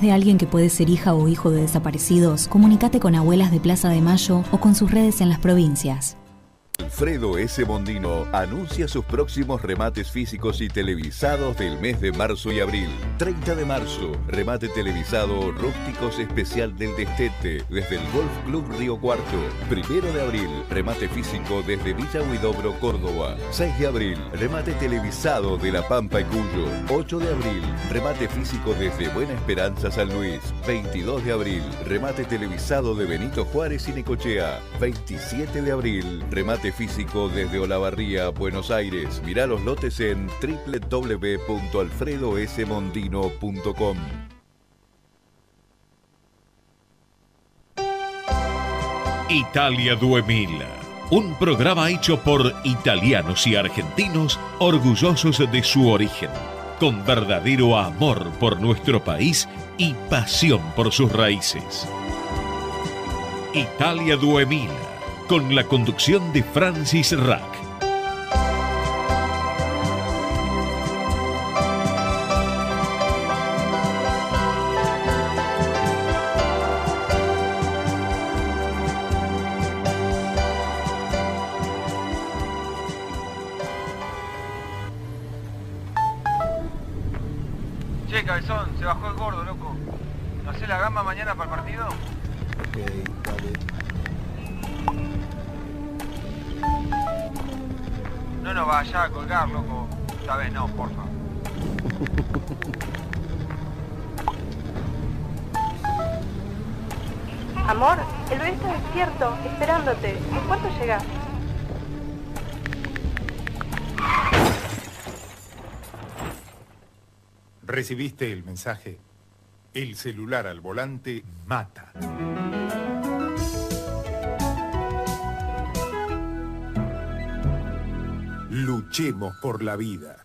de alguien que puede ser hija o hijo de desaparecidos, comunícate con Abuelas de Plaza de Mayo o con sus redes en las provincias. Alfredo S. Mondino anuncia sus próximos remates físicos y televisados del mes de marzo y abril. 30 de marzo, remate televisado Rústicos Especial del Destete desde el Golf Club Río Cuarto. Primero de abril, remate físico desde Villa Huidobro, Córdoba. 6 de abril, remate televisado de La Pampa y Cuyo. 8 de abril, remate físico desde Buena Esperanza, San Luis. 22 de abril, remate televisado de Benito Juárez y Necochea. 27 de abril, remate físico desde Olavarría, Buenos Aires. Mirá los lotes en www.alfredosmondino.com. Italia 2000. Un programa hecho por italianos y argentinos orgullosos de su origen, con verdadero amor por nuestro país y pasión por sus raíces. Italia 2000 con la conducción de Francis Rack. Vez no, porfa. Amor, el bebé está despierto, esperándote. ¿En cuánto llegas? ¿Recibiste el mensaje? El celular al volante mata. Luchemos por la vida.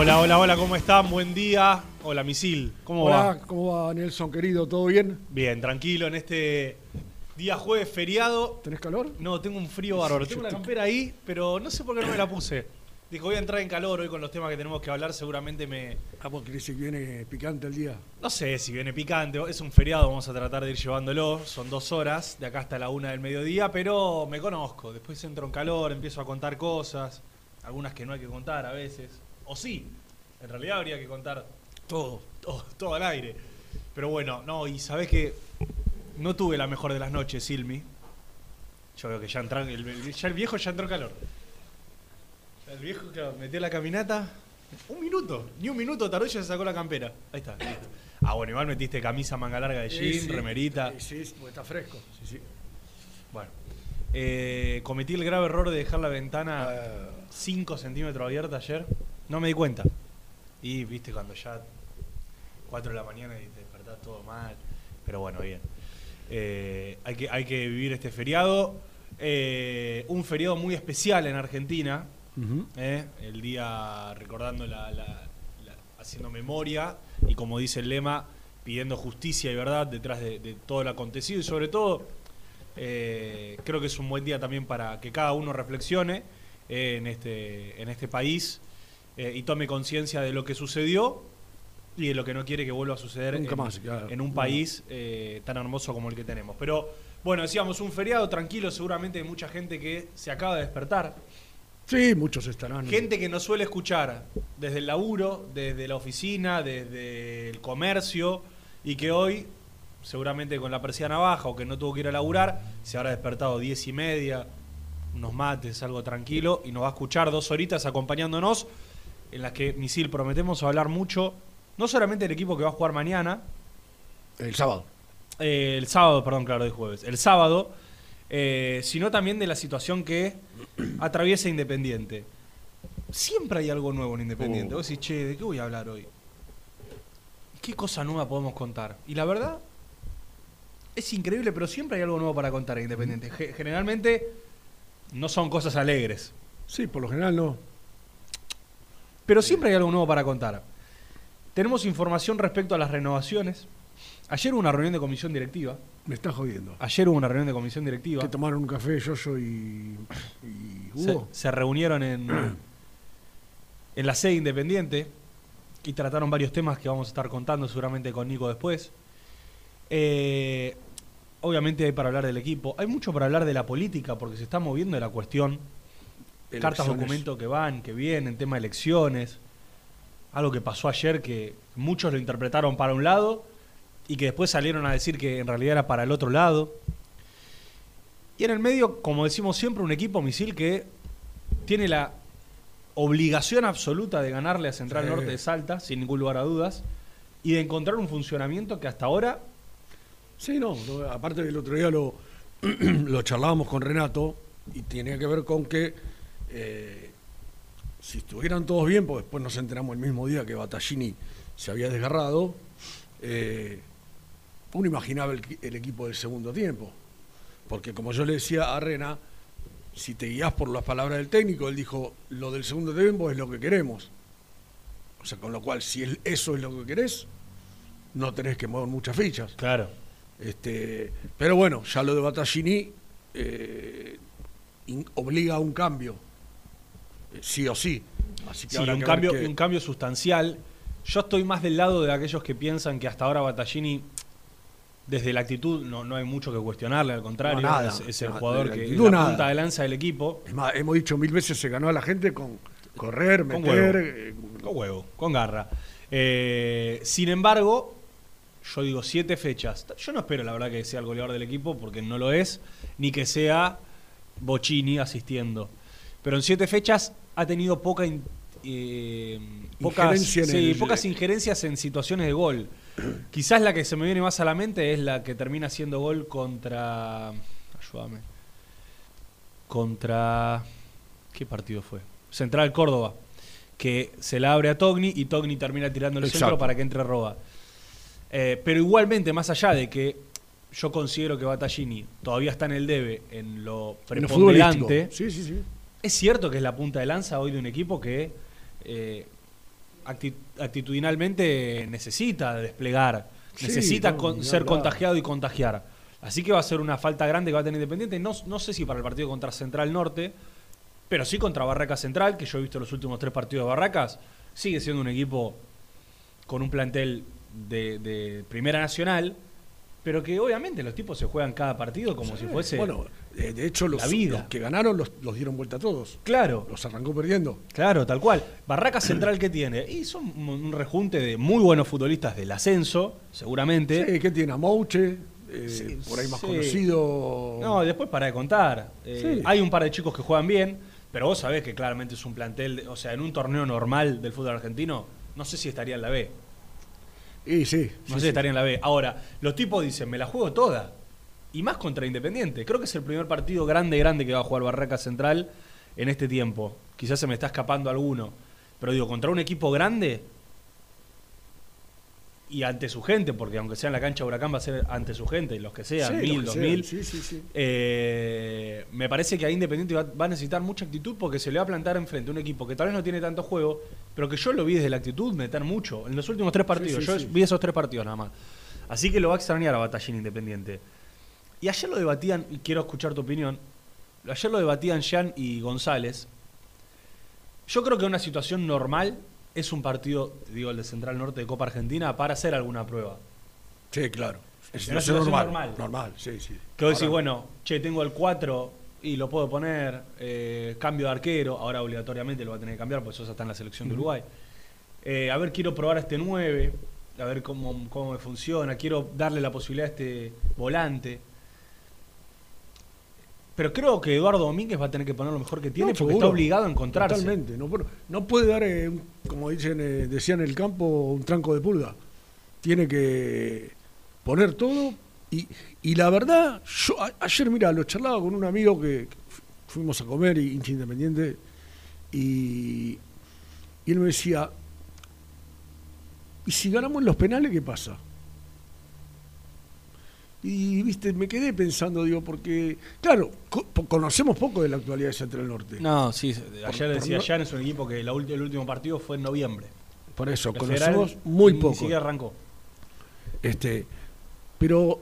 Hola, hola, hola, ¿cómo están? Buen día. Hola, Misil, ¿cómo Hola, va? ¿cómo va Nelson, querido? ¿Todo bien? Bien, tranquilo en este Día jueves, feriado. ¿Tenés calor? No, tengo un frío bárbaro. Tengo te- campera ahí, pero no sé por qué no me la puse. Dijo, voy a entrar en calor hoy con los temas que tenemos que hablar. Seguramente me. Ah, vos querés que viene picante el día. No sé si viene picante. Es un feriado, vamos a tratar de ir llevándolo. Son dos horas, de acá hasta la una del mediodía, pero me conozco. Después entro en calor, empiezo a contar cosas. Algunas que no hay que contar a veces. O sí, en realidad habría que contar Todo. todo, todo al aire. Pero bueno, no, y sabés que no tuve la mejor de las noches, Silmi. Yo veo que ya entra, el, ya el viejo ya entró en calor. El viejo claro, metió la caminata. Un minuto, ni un minuto tardó y ya se sacó la campera. Ahí está, listo. Ah, bueno, igual metiste camisa manga larga de jean, Sí, sí. remerita. Sí, sí, porque está fresco. Sí, sí. Bueno. Eh, cometí el grave error de dejar la ventana Ah. 5 centímetros abierta ayer. No me di cuenta. Y viste cuando ya 4 de la mañana y te despertás todo mal. Pero bueno, bien. Eh, hay, que, hay que vivir este feriado. Eh, un feriado muy especial en Argentina. ¿eh? El día recordando la, la- la- haciendo memoria y como dice el lema, pidiendo justicia y verdad detrás de, de todo lo acontecido y sobre todo eh, creo que es un buen día también para que cada uno reflexione en, este, en este país eh, y tome conciencia de lo que sucedió y de lo que no quiere que vuelva a suceder Nunca en, más, claro. en un país eh, tan hermoso como el que tenemos. Pero bueno, decíamos un feriado tranquilo, seguramente hay mucha gente que se acaba de despertar. Sí, muchos estarán. Gente que nos suele escuchar desde el laburo, desde la oficina, desde el comercio y que hoy, seguramente con la persiana baja o que no tuvo que ir a laburar, se habrá despertado diez y media, unos mates, algo tranquilo y nos va a escuchar dos horitas acompañándonos en las que, Misil, prometemos hablar mucho, no solamente del equipo que va a jugar mañana, El sábado. eh, el sábado, perdón, claro, de jueves. El sábado, eh, sino también de la situación que atraviesa Independiente. Siempre hay algo nuevo en Independiente. Oh. Vos decís, che, ¿de qué voy a hablar hoy? ¿Qué cosa nueva podemos contar? Y la verdad, es increíble, pero siempre hay algo nuevo para contar en Independiente. Ge- Generalmente no son cosas alegres, Sí, por lo general no. Pero siempre hay algo nuevo para contar. Tenemos información respecto a las renovaciones. Ayer hubo una reunión de comisión directiva. Me está jodiendo. Ayer hubo una reunión de comisión directiva. Que tomaron un café Yoyo y, y se, Hugo. se reunieron en, en la sede independiente y trataron varios temas que vamos a estar contando seguramente con Nico después. Eh, obviamente hay para hablar del equipo. Hay mucho para hablar de la política porque se está moviendo la cuestión. Cartas, documentos que van, que vienen, tema de elecciones. Algo que pasó ayer que muchos lo interpretaron para un lado y que después salieron a decir que en realidad era para el otro lado. Y en el medio, como decimos siempre, un equipo misil que tiene la obligación absoluta de ganarle a Central Sí. Norte de Salta, sin ningún lugar a dudas, y de encontrar un funcionamiento que hasta ahora Sí, no, no, aparte del otro día lo, lo charlábamos con Renato y tenía que ver con que eh, si estuvieran todos bien, pues después nos enteramos el mismo día que Battaglini se había desgarrado, eh, uno imaginaba el, el equipo del segundo tiempo. Porque como yo le decía a Rena, si te guías por las palabras del técnico, él dijo, lo del segundo tiempo es lo que queremos. O sea, con lo cual, si el- eso es lo que querés, no tenés que mover muchas fichas. Claro. Este, pero bueno, ya lo de Battaglini eh, in- obliga a un cambio, sí o sí. Así que Sí, habrá un que cambio, un cambio sustancial. Yo estoy más del lado de aquellos que piensan que hasta ahora Battaglini, desde la actitud, no, no hay mucho que cuestionarle, al contrario, No, nada. es, es el jugador que es la nada. punta de lanza del equipo. Es más, hemos dicho mil veces, se ganó a la gente con correr, Con meter. huevo. eh, Con huevo, con garra. Eh, sin embargo, yo digo siete fechas. Yo no espero, la verdad, que sea el goleador del equipo, porque no lo es, ni que sea Bocini asistiendo. Pero en siete fechas ha tenido poca eh, pocas, Injerencia en sí, el- pocas injerencias en situaciones de gol. Quizás la que se me viene más a la mente es la que termina haciendo gol contra. Ayúdame. Contra. ¿Qué partido fue? Central Córdoba. Que se la abre a Togni y Togni termina tirando el centro para que entre Roba. Eh, pero igualmente, más allá de que yo considero que Battaglini todavía está en el debe en lo en lo preponderante. Sí, sí, sí. Es cierto que es la punta de lanza hoy de un equipo que eh, acti- actitudinalmente necesita desplegar, Sí, necesita no, con- ser contagiado y contagiar. Así que va a ser una falta grande que va a tener Independiente. No, no sé si para el partido contra Central Norte, pero sí contra Barracas Central, que yo he visto los últimos tres partidos de Barracas. Sigue siendo un equipo con un plantel de, de Primera Nacional, pero que obviamente los tipos se juegan cada partido como si fuese Bueno, eh, de hecho, los, la vida. los que ganaron los, los dieron vuelta a todos. Claro. Los arrancó perdiendo. Claro, tal cual. Barracas Central que tiene. Y son un un rejunte de muy buenos futbolistas del ascenso, seguramente. Sí, ¿qué tiene? A Mouche, eh, Sí, por ahí más sí. conocido. No, después para de contar. Eh, Sí. Hay un par de chicos que juegan bien, pero vos sabés que claramente es un plantel, de- o sea, en un torneo normal del fútbol argentino, no sé si estaría en la B. Y sí. No sé si estaría en la B. Ahora, los tipos dicen, me la juego toda. Y más contra Independiente. Creo que es el primer partido grande, grande que va a jugar Barraca Central en este tiempo. Quizás se me está escapando alguno. Pero digo, contra un equipo grande y ante su gente, porque aunque sea en la cancha de Huracán va a ser ante su gente, los que sean, Sí, mil, dos mil. sí, sí. Eh, me parece que ahí Independiente va, va a necesitar mucha actitud porque se le va a plantar enfrente un equipo que tal vez no tiene tanto juego, pero que yo lo vi desde la actitud meter mucho. En los últimos tres partidos, yo vi esos tres partidos nada más. Así que lo va a extrañar a Batallín Independiente. Y ayer lo debatían, y quiero escuchar tu opinión, ayer lo debatían Jean y González. Yo creo que una situación normal es un partido, digo, el de Central Norte de Copa Argentina, para hacer alguna prueba. Sí, claro. Es una situación normal, normal. normal. sí, sí. Que vos decís, bueno, che, tengo el 4 y lo puedo poner, eh, cambio de arquero, ahora obligatoriamente lo va a tener que cambiar, porque Sosa está en la selección de. Uruguay. Eh, a ver, quiero probar a este 9, a ver cómo, cómo me funciona, quiero darle la posibilidad a este volante. Pero creo que Eduardo Domínguez va a tener que poner lo mejor que tiene no, porque seguro. está obligado a encontrarse. Totalmente. No, puede- no puede dar, eh, como dicen, eh, decían en el campo, un tranco de pulga. Tiene que poner todo. Y, y la verdad, yo a- ayer, mira, lo charlaba con un amigo que que fu- fuimos a comer, y hincha independiente, y, y él me decía, ¿y si ganamos en los penales qué pasa? Y, viste, me quedé pensando, digo, porque, claro, co- conocemos poco de la actualidad de Central Norte. No, sí, ayer por decía no- Jan, es un equipo que la el último partido fue en noviembre. Por eso, El Federal conocemos muy ni poco. siquiera arrancó. Este, pero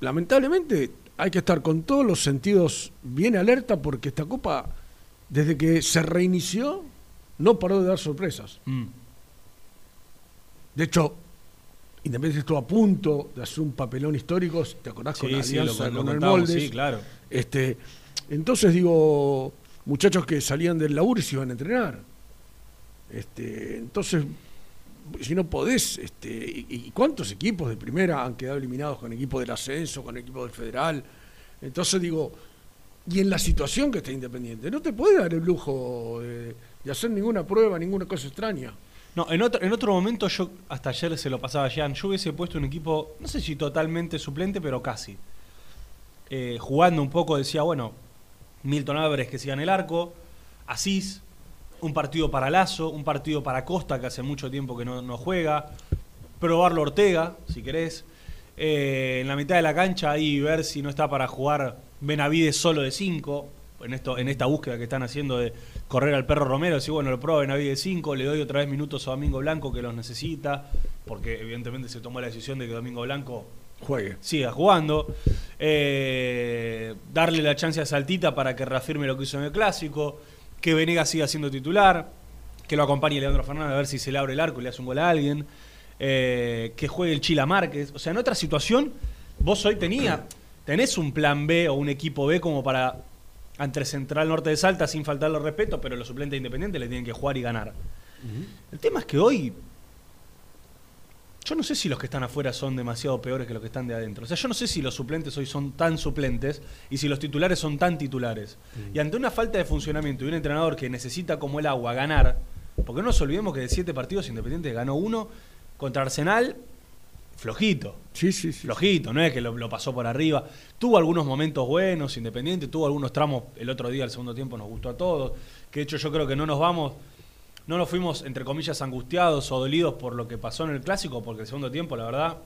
lamentablemente hay que estar con todos los sentidos bien alerta porque esta copa, desde que se reinició, no paró de dar sorpresas. Mm. De hecho, Independiente estuvo a punto de hacer un papelón histórico, ¿te acordás con Sí, la sí, lo- alianza lo con el contábamos, Moldes? sí, claro. Este, entonces digo, muchachos que salían del laburo y se iban a entrenar. Este, entonces, si no podés, este, y, y cuántos equipos de primera han quedado eliminados con equipos del ascenso, con equipos del federal? Entonces digo, y en la situación que está Independiente, no te puede dar el lujo de, de hacer ninguna prueba, ninguna cosa extraña. No, en otro, en otro momento yo, hasta ayer se lo pasaba a Jan, yo hubiese puesto un equipo, no sé si totalmente suplente, pero casi. Eh, jugando un poco decía, bueno, Milton Álvarez que siga en el arco, Asís, un partido para Lazo, un partido para Costa, que hace mucho tiempo que no, no juega, probarlo Ortega, si querés. Eh, en la mitad de la cancha ahí ver si no está para jugar Benavides solo de 5, en, esto, en esta búsqueda que están haciendo de correr al perro Romero, decir, bueno, lo pruebo a Benavides de 5, le doy otra vez minutos a Domingo Blanco que los necesita, porque evidentemente se tomó la decisión de que Domingo Blanco Juegue. siga jugando. Eh, darle la chance a Saltita para que reafirme lo que hizo en el clásico. Que Venegas siga siendo titular. Que lo acompañe Leandro Fernández a ver si se le abre el arco y le hace un gol a alguien. Eh, que juegue el Chila Márquez. O sea, en otra situación, vos hoy tenía, tenés un plan B o un equipo B como para ante Central Norte de Salta sin faltarle respeto, pero los suplentes independientes le tienen que jugar y ganar. El tema es que hoy yo no sé si los que están afuera son demasiado peores que los que están de adentro. O sea, yo no sé si los suplentes hoy son tan suplentes y si los titulares son tan titulares. Y ante una falta de funcionamiento y un entrenador que necesita como el agua ganar, porque no nos olvidemos que de siete partidos Independiente ganó uno contra Arsenal flojito. Sí, sí, sí. Flojito, no es que lo, lo pasó por arriba. Tuvo algunos momentos buenos, Independiente, tuvo algunos tramos el otro día, el segundo tiempo, nos gustó a todos. Que de hecho yo creo que no nos vamos, no nos fuimos, entre comillas, angustiados o dolidos por lo que pasó en el clásico, porque el segundo tiempo, la verdad,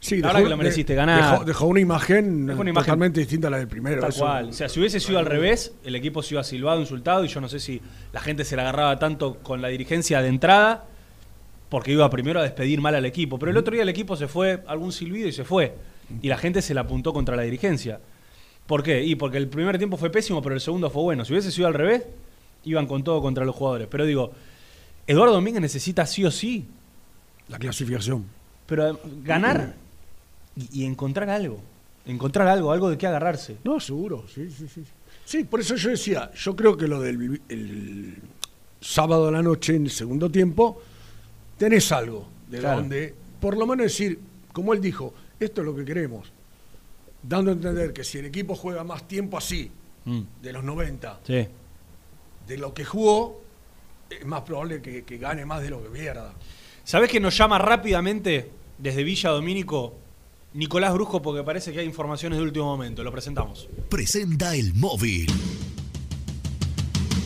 Sí, la dejó- verdad que lo mereciste ganar. Dejó, dejó una imagen Dejó una imagen totalmente distinta a la del primero. Tal eso- cual. O sea, si hubiese sido al revés, el equipo se iba silbado, insultado, y yo no sé si la gente se la agarraba tanto con la dirigencia de entrada, porque iba primero a despedir mal al equipo. Pero el otro día el equipo se fue, algún silbido y se fue. y la gente se la apuntó contra la dirigencia. ¿Por qué? Y porque el primer tiempo fue pésimo, pero el segundo fue bueno. Si hubiese sido al revés, iban con todo contra los jugadores. Pero digo, Eduardo Domínguez necesita sí o sí La clasificación. pero eh, ganar y, y encontrar algo. Encontrar algo, algo de qué agarrarse. No, seguro, sí, sí, sí. Sí, por eso yo decía, yo creo que lo del el sábado a la noche, en el segundo tiempo, tenés algo de Claro. donde, por lo menos decir, como él dijo, esto es lo que queremos. Dando a entender que si el equipo juega más tiempo así, Mm. de los 90, Sí. de lo que jugó, es más probable que, que gane más de lo que pierda. ¿Sabés que nos llama rápidamente desde Villa Domínico Nicolás Brusco? Porque parece que hay informaciones de último momento. Lo presentamos. Presenta el móvil.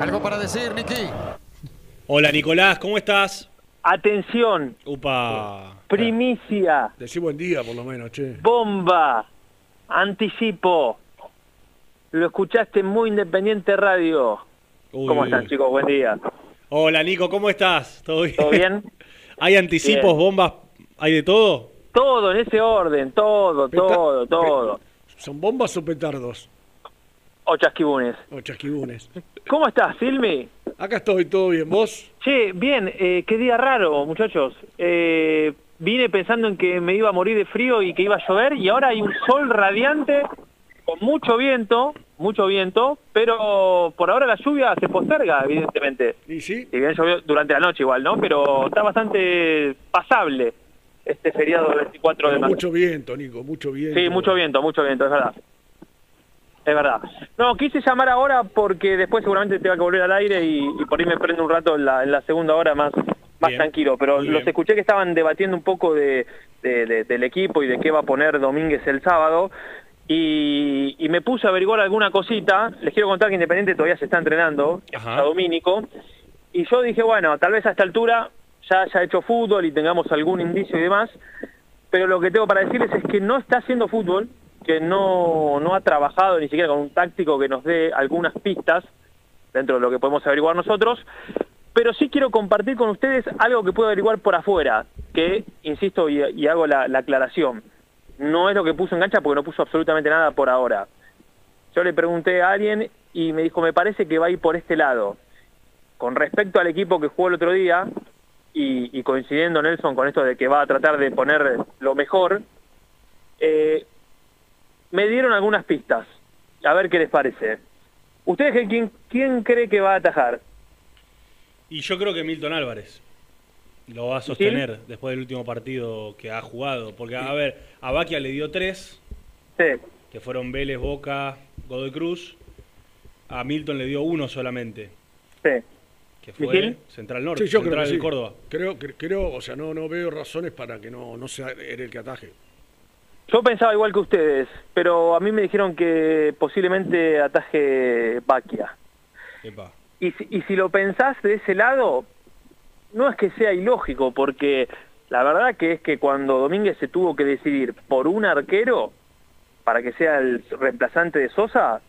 Algo para decir, Nicky. Hola Nicolás, ¿cómo estás? Atención, Upa. primicia, Decí buen día, por lo menos, che. bomba, anticipo. Lo escuchaste en Muy Independiente Radio. Uy, ¿Cómo uy, están, uy. chicos? Buen día. Hola Nico, ¿cómo estás? ¿Todo bien? ¿Todo bien? ¿Hay anticipos, Bien. bombas? ¿Hay de todo? Todo en ese orden, todo, todo, todo. ¿Son bombas o petardos? O chasquibunes. O chasquibunes. ¿Cómo estás, Filmi? Acá estoy, todo bien. ¿Vos? Che, bien, eh, qué día raro, muchachos. Eh, vine pensando en que me iba a morir de frío y que iba a llover y ahora hay un sol radiante con mucho viento, mucho viento, pero por ahora la lluvia se posterga, evidentemente. ¿Y sí? Si bien llovió durante la noche igual, ¿no? Pero está bastante pasable este feriado del 24 de marzo. mucho viento, Nico, mucho viento. Sí, mucho viento, mucho viento, es verdad. Es verdad. No, quise llamar ahora porque después seguramente tenga que volver al aire y, y por ahí me prendo un rato en la, en la segunda hora más, más Bien, tranquilo. Pero los escuché que estaban debatiendo un poco de, de- de- del equipo y de qué va a poner Domínguez el sábado. Y, y me puse a averiguar alguna cosita. Les quiero contar que Independiente todavía se está entrenando, Ajá. a Domínico. Y yo dije, bueno, tal vez a esta altura ya haya hecho fútbol y tengamos algún indicio y demás. Pero lo que tengo para decirles es que no está haciendo fútbol, que no, no ha trabajado ni siquiera con un táctico que nos dé algunas pistas dentro de lo que podemos averiguar nosotros. Pero sí quiero compartir con ustedes algo que puedo averiguar por afuera, que, insisto, y, hago la, la aclaración, no es lo que puso en cancha porque no puso absolutamente nada por ahora. Yo le pregunté a alguien y me dijo, me parece que va a ir por este lado. Con respecto al equipo que jugó el otro día, y, y coincidiendo Nelson con esto de que va a tratar de poner lo mejor, eh, me dieron algunas pistas. A ver qué les parece. ¿Ustedes qué- quién, quién cree que va a atajar? Y yo creo que Milton Álvarez lo va a sostener después del último partido que ha jugado. Porque, a ver, a Baquia le dio tres, Sí, que fueron Vélez, Boca, Godoy Cruz. A Milton le dio uno solamente, sí. que fue. Central Norte, Sí, yo creo Central que del sí. Córdoba. Creo, cre- creo, o sea, no, no veo razones para que no, no sea él el que ataje. Yo pensaba igual que ustedes, pero a mí me dijeron que posiblemente ataje Baquia. Y si, y si lo pensás de ese lado, no es que sea ilógico, porque la verdad que es que cuando Domínguez se tuvo que decidir por un arquero para que sea el reemplazante de Sosa,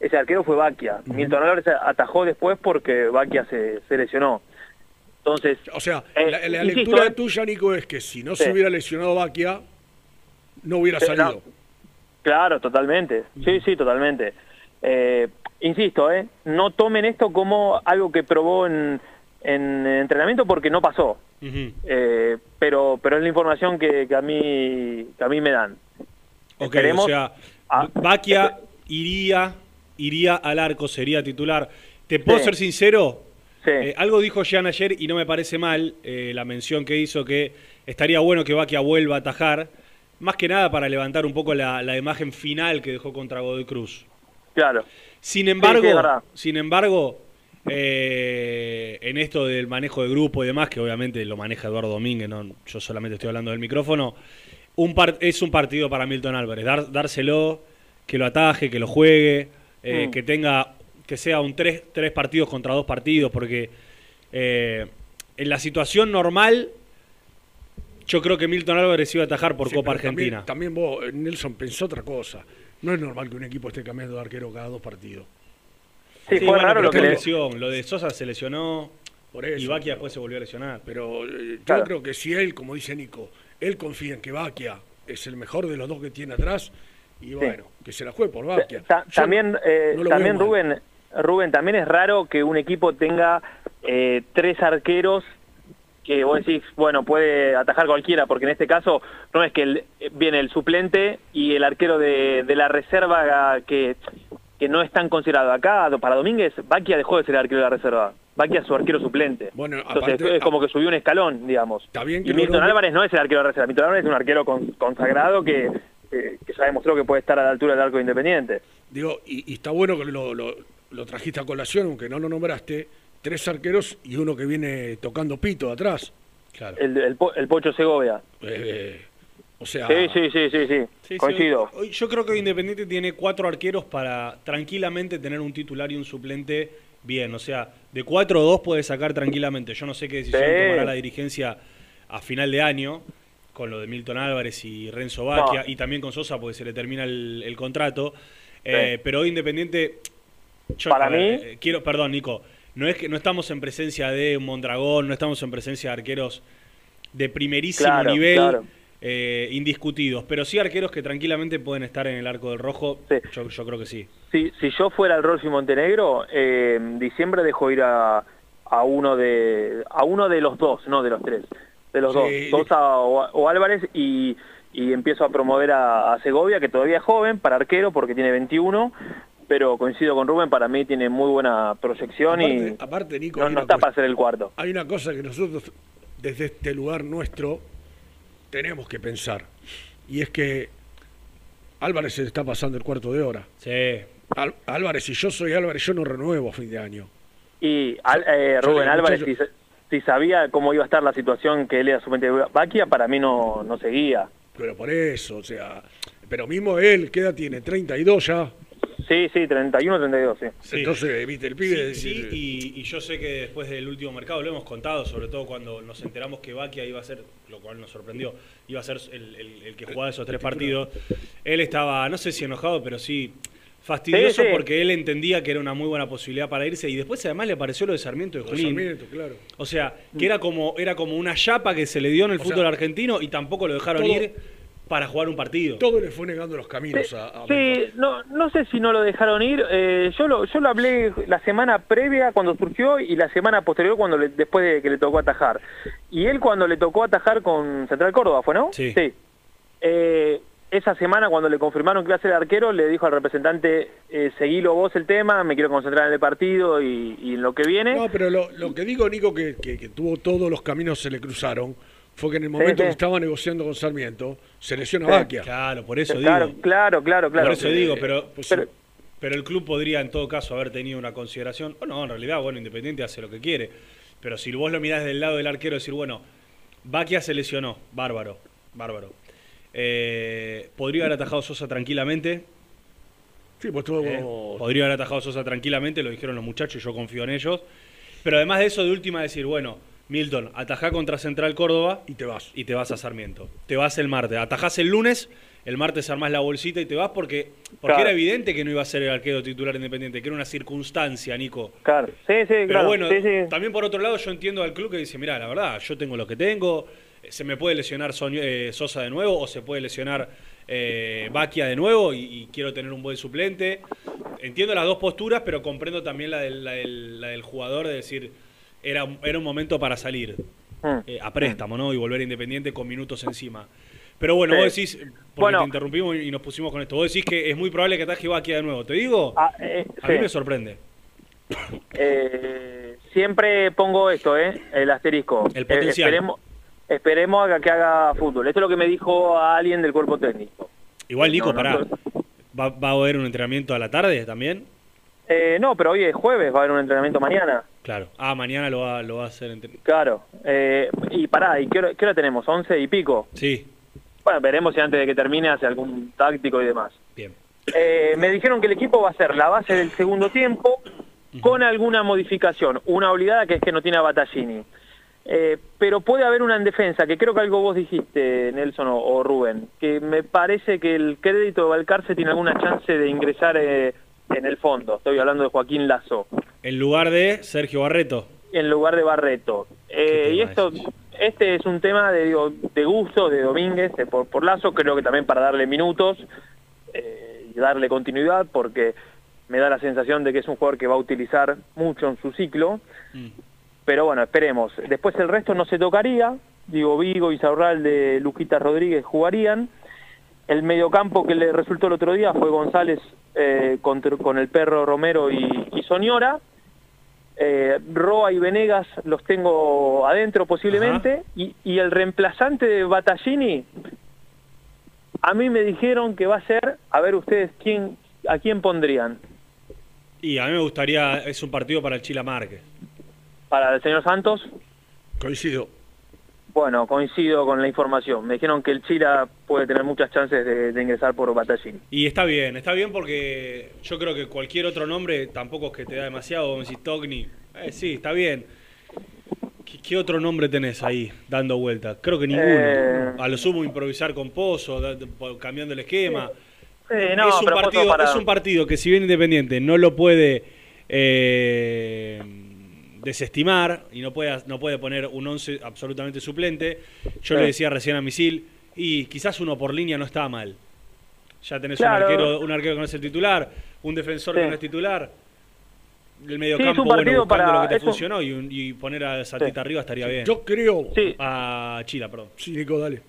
ese arquero fue Baquia. Milton Álvarez atajó después porque Baquia se, se lesionó. Entonces, O sea, eh, la, la insisto, lectura eh, tuya, Nico, es que si no Sí. se hubiera lesionado Baquia, no hubiera Sí, salido. no. Claro, totalmente. Sí, sí, totalmente. Eh, insisto, ¿eh? no tomen esto como algo que probó en, en entrenamiento porque no pasó. Eh, pero pero es la información que, que a mí que a mí me dan. Ok, Esperemos- o sea, Baquia iría, iría al arco, sería titular. ¿Te puedo Sí. ser sincero? Sí. Eh, algo dijo Jean ayer y no me parece mal eh, la mención que hizo que estaría bueno que Baquia vuelva a atajar, más que nada para levantar un poco la, la imagen final que dejó contra Godoy Cruz. Claro. Sin embargo, sí, sin embargo, eh, en esto del manejo de grupo y demás, que obviamente lo maneja Eduardo Domínguez, no, yo solamente estoy hablando del micrófono, un par- es un partido para Milton Álvarez, dar- dárselo, que lo ataje, que lo juegue, eh, Mm. que tenga, que sea un tres, tres partidos contra dos partidos, porque eh, en la situación normal, yo creo que Milton Álvarez iba a atajar por Sí, Copa también- Argentina. También, vos, eh, Nelson, pensó otra cosa. No es normal que un equipo esté cambiando de arquero cada dos partidos. Sí, fue bueno, raro pero lo que fue le- lesión. Lo de Sosa se lesionó. Por eso. Y Baquia después se volvió a lesionar. Pero eh, yo Claro. creo que si él, como dice Nico, él confía en que Baquia es el mejor de los dos que tiene atrás, y bueno, que se la juegue por Baquia. Ta- también, eh, no también. Rubén, Rubén, también es raro que un equipo tenga eh, tres arqueros que vos decís, bueno, puede atajar cualquiera, porque en este caso no es que el- viene el suplente y el arquero de, de la reserva que, que no es tan considerado. Acá, para Domínguez, Baquia dejó de ser el arquero de la reserva. Baquia es su arquero suplente. Bueno, Entonces aparte- es como que subió un escalón, digamos. Está bien que y Milton Álvarez no es el arquero de la reserva. Milton Álvarez es un arquero con- consagrado que, eh, que ya demostró que puede estar a la altura del arco de Independiente. Digo, y, y está bueno que lo, lo- lo trajiste a colación, aunque no lo nombraste, tres arqueros y uno que viene tocando pito de atrás. Claro. El, el, Po- el Pocho Segovia. Eh, o sea, Sí, sí, sí, sí, sí, Sí, sí, coincido. hoy- hoy yo creo que hoy Independiente tiene cuatro arqueros para tranquilamente tener un titular y un suplente bien. O sea, de cuatro o dos puede sacar tranquilamente. Yo no sé qué decisión Sí. tomará la dirigencia a final de año con lo de Milton Álvarez y Renzo Baquia No. y también con Sosa porque se le termina el, el contrato. Eh, Pero hoy Independiente... yo- Para ver, mí- eh, quiero, perdón, Nico. No es que no estamos en presencia de un Mondragón, no estamos en presencia de arqueros de primerísimo Claro, nivel claro. eh, indiscutidos, pero sí arqueros que tranquilamente pueden estar en el arco del rojo. Yo, yo creo que sí. Si, si yo fuera el Rolfi Montenegro, eh, en diciembre dejo ir a, a uno de a uno de los dos, no de los tres, de los Sí. dos, Sosa o, o Álvarez y, y empiezo a promover a, a Segovia, que todavía es joven para arquero porque tiene 21, pero coincido con Rubén, para mí tiene muy buena proyección aparte, y aparte, Nico, no, está para ser el cuarto. hay una cosa que nosotros, desde este lugar nuestro, tenemos que pensar. Y es que Álvarez se está pasando el cuarto de hora. Sí. Al- Álvarez, si yo soy Álvarez, yo no renuevo a fin de año. Y Al- eh, Rubén Álvarez, si, si sabía cómo iba a estar la situación que él era suplente de Baquia, para mí no, no seguía. Pero por eso, o sea, pero mismo él, ¿qué edad tiene? 32 ya. Sí, sí, 31, 32, sí. Sí. Entonces, viste, el pibe... Sí, sí, y, y yo sé que después del último mercado lo hemos contado, sobre todo cuando nos enteramos que Baquia iba a ser, lo cual nos sorprendió, iba a ser el, el- el que jugaba esos tres partidos. Él estaba, no sé si enojado, pero sí fastidioso Sí, sí. porque él entendía que era una muy buena posibilidad para irse y después además le pareció lo de Sarmiento de Junín. Sarmiento, claro. O sea, que era como, era como una chapa que se le dio en el O fútbol sea, argentino y tampoco lo dejaron todo- ir para jugar un partido. Todo le fue negando los caminos a, a Sí, no, no sé si no lo dejaron ir. eh, yo lo yo lo hablé la semana previa cuando surgió y la semana posterior cuando le- después de que le tocó atajar. Y él cuando le tocó atajar con Central Córdoba, ¿fue no? Sí. Eh, esa semana cuando le confirmaron que iba a ser arquero, le dijo al representante, eh, seguilo vos el tema, me quiero concentrar en el partido y, y en lo que viene. No, pero lo, lo que digo, Nico, que, que, que tuvo todos los caminos se le cruzaron, fue que en el momento sí. que estaba negociando con Sarmiento, se lesiona Sí. Baquia. Claro, por eso claro, digo. claro, claro, claro. Por eso digo, pero, pues, Pero- pero el club podría en todo caso haber tenido una consideración. O no, en realidad, bueno, Independiente hace lo que quiere. Pero si vos lo mirás del lado del arquero, decir, bueno, Baquia se lesionó, bárbaro, bárbaro. Eh, podría haber atajado Sosa tranquilamente. Sí, pues tuvo... Eh, podría haber atajado Sosa tranquilamente, lo dijeron los muchachos, yo confío en ellos. Pero además de eso, de última decir, bueno, Milton, atajá contra Central Córdoba y te vas. y te vas a Sarmiento. Te vas el martes, atajás el lunes, el martes armás la bolsita y te vas porque, porque Claro. era evidente que no iba a ser el arquero titular independiente, que era una circunstancia, Nico. Claro, sí, sí, Pero claro. bueno, sí, sí. también por otro lado yo entiendo al club que dice, mira, la verdad, yo tengo lo que tengo, se me puede lesionar eh, Sosa de nuevo o se puede lesionar eh, Baquia de nuevo y, y quiero tener un buen suplente. Entiendo las dos posturas, pero comprendo también la del, la del, la del jugador de decir, era, un- era un momento para salir Mm. eh, a préstamo, ¿no? Y volver a Independiente con minutos encima. Pero bueno, Sí. vos decís, porque Bueno. te interrumpimos y nos pusimos con esto, vos decís que es muy probable que ataje Baquia de nuevo. Te digo, Ah, eh, a sí. mí me sorprende. Eh, siempre pongo esto, ¿eh? El asterisco. El Eh, potencial. esperemos, esperemos a que haga fútbol. Esto es lo que me dijo a alguien del cuerpo técnico. Igual, Nico, No, no, pará. ¿Va, ¿Va a haber un entrenamiento a la tarde también? Eh, no, pero hoy es jueves, va a haber un entrenamiento mañana. Claro. Ah, mañana lo va, lo va a hacer. Claro. Eh, y pará, ¿y qué hora, qué hora tenemos? ¿11 y pico? Sí. Bueno, veremos si antes de que termine hace algún táctico y demás. Bien. Eh, me dijeron que el equipo va a ser la base del segundo tiempo con alguna modificación. Una obligada que es que no tiene a Battaglini. Eh, pero puede haber una en defensa, que creo que algo vos dijiste, Nelson o, o Rubén, que me parece que el crédito de Valcarce tiene alguna chance de ingresar eh, en el fondo. Estoy hablando de Joaquín Lazo, En lugar de Sergio Barreto. en lugar de Barreto. Eh, y esto, este es un tema de, digo, de gusto de Domínguez de por, por Lazo, creo que también para darle minutos eh, y darle continuidad, porque me da la sensación de que es un jugador que va a utilizar mucho en su ciclo. Pero bueno, esperemos. Después el resto no se tocaría. Digo, Vigo y Saurral de Luquita Rodríguez jugarían. El mediocampo que le resultó el otro día fue González eh, contra- con el perro Romero y, y Soñora. Eh, Roa y Venegas los tengo adentro posiblemente. Y, y el reemplazante de Battaglini, a mí me dijeron que va a ser, a ver ustedes, quién ¿a quién pondrían? Y a mí me gustaría, es un partido para el Chila Márquez. ¿Para el señor Santos? Coincido. Bueno, coincido con la información. Me dijeron que el Chila puede tener muchas chances de, de ingresar por Battaglini. Y está bien, está bien porque yo creo que cualquier otro nombre tampoco es que te da demasiado. Vos me decís Togni, eh, sí, está bien. ¿Qué, qué otro nombre tenés ahí dando vuelta? Creo que ninguno. Eh. A lo sumo improvisar con Pozo, cambiando el esquema. Sí, no, es, un partido, para- es un partido que si bien Independiente no lo puede eh, desestimar y no puede, no puede poner un 11 absolutamente suplente, yo Sí. le decía recién a Misil, y quizás uno por línea no está mal. Ya tenés Claro. un, arquero, un arquero que no es el titular, un defensor que no es titular. El Sí, mediocampo, un bueno, buscando para- lo que te un- funcionó y, un- y poner a Satita arriba estaría bien. Yo creo. A Chila, perdón. Sí, Nico, dale.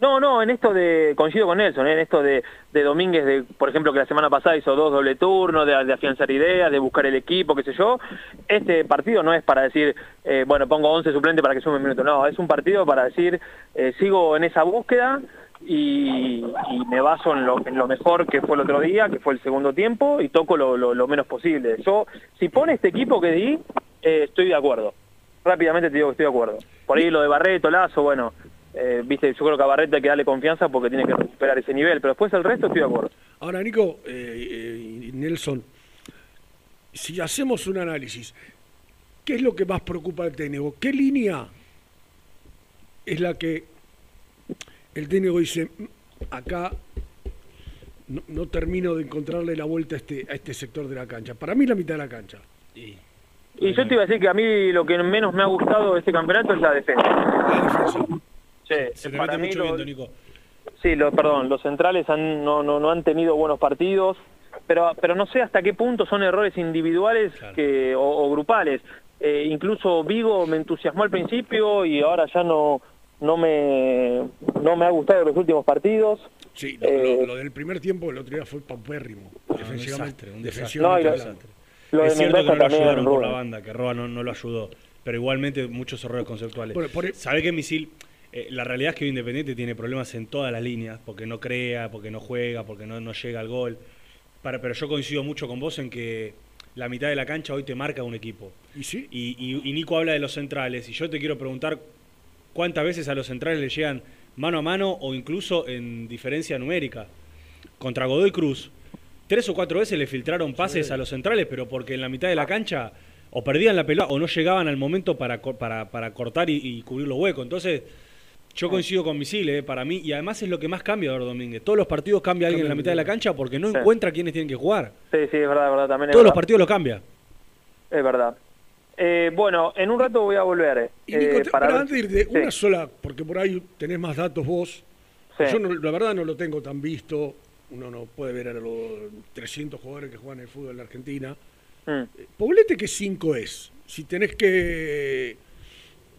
No, no, en esto de, coincido con Nelson, ¿eh? en esto de, de Domínguez, de, por ejemplo, que la semana pasada hizo dos doble turnos, de, de afianzar ideas, de buscar el equipo, qué sé yo. Este partido no es para decir, eh, bueno, pongo 11 suplentes para que sume minutos, no, es un partido para decir, eh, sigo en esa búsqueda y, me baso en lo, en lo mejor que fue el otro día, que fue el segundo tiempo, y toco lo menos posible. Yo, si pone este equipo que di, eh, estoy de acuerdo. Rápidamente te digo que estoy de acuerdo. Por ahí lo de Barreto, Lazo, bueno, eh, viste, yo creo que a Barreto hay que darle confianza porque tiene que recuperar ese nivel, pero después el resto estoy de acuerdo. Ahora, Nico eh, eh, y Nelson, si hacemos un análisis, ¿qué es lo que más preocupa al técnico? ¿Qué línea es la que el técnico dice, "Mm, acá no, no termino de encontrarle la vuelta a este, a este sector de la cancha? Para mí la mitad de la cancha. Y yo te iba a decir que a mí lo que menos me ha gustado de este campeonato es la defensa. Sí, Se te mete mucho lo- viento, Nico. Sí, lo, perdón, los centrales han, no, no, no han tenido buenos partidos, pero, pero no sé hasta qué punto son errores individuales que, o, o grupales. Eh, incluso Vigo me entusiasmó al principio y ahora ya no, no, me, no me ha gustado los últimos partidos. Sí, lo, lo- lo del primer tiempo el otro día fue paupérrimo. defensivamente. desastre, un defensivamente No, lo-. Lo de es cierto que no lo ayudaron por la banda, que Roa no, no lo ayudó. Pero igualmente muchos errores conceptuales. Por- por- ¿Sabe qué, Misil? Eh, la realidad es que Independiente tiene problemas en todas las líneas, porque no crea, porque no juega, porque no, no llega al gol. Para, pero yo coincido mucho con vos en que la mitad de la cancha hoy te marca un equipo. ¿Y sí? Y, y- y Nico habla de los centrales, y yo te quiero preguntar cuántas veces a los centrales le llegan mano a mano o incluso en diferencia numérica. Contra Godoy Cruz, tres o cuatro veces le filtraron pases a los centrales, pero porque en la mitad de la cancha o perdían la pelota o no llegaban al momento para, co- para, para cortar y, y cubrir los huecos. Entonces, yo coincido con Misil, eh, para mí, y además es lo que más cambia ahora Domínguez. Todos los partidos cambia alguien en la mitad de la cancha porque no Sí. encuentra quiénes tienen que jugar. Sí, sí, es verdad, es verdad. También es Todos los partidos los cambia. Es verdad. Eh, bueno, en un rato voy a volver. Y Nico, eh, te- para antes de irte, Sí. una sola, porque por ahí tenés más datos vos. Sí. Yo no- la verdad no lo tengo tan visto. Uno no puede ver a los 300 jugadores que juegan el fútbol en la Argentina. Mm. Poblete, ¿qué 5 es? Si tenés que.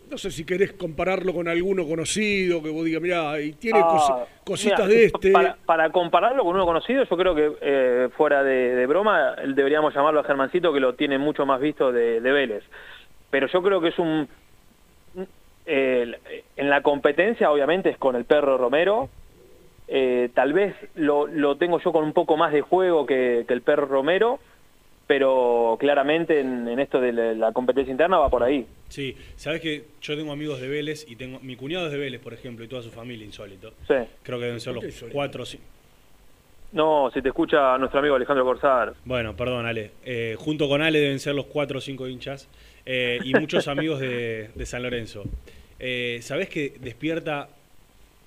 No sé si querés compararlo con alguno conocido, que vos digas, mirá, y tiene Ah, cosi- cositas de este. Para, para compararlo con uno conocido, yo creo que eh, fuera de, de broma, deberíamos llamarlo a Germancito, que lo tiene mucho más visto de, de Vélez. Pero yo creo que es un... eh, en la competencia, obviamente, es con el perro Romero. Eh, tal vez lo, lo tengo yo con un poco más de juego que, que el perro Romero. Pero claramente en, en esto de la, la competencia interna va por ahí. Sí, sabes que yo tengo amigos de Vélez y tengo mi cuñado es de Vélez, por ejemplo, y toda su familia, insólito. Sí. Creo que deben ser los cuatro o cinco. No, si te escucha nuestro amigo Alejandro Corsar. Bueno, perdón, Ale. Eh, junto con Ale deben ser los cuatro o cinco hinchas eh, y muchos amigos de, de San Lorenzo. Eh, ¿Sabés que despierta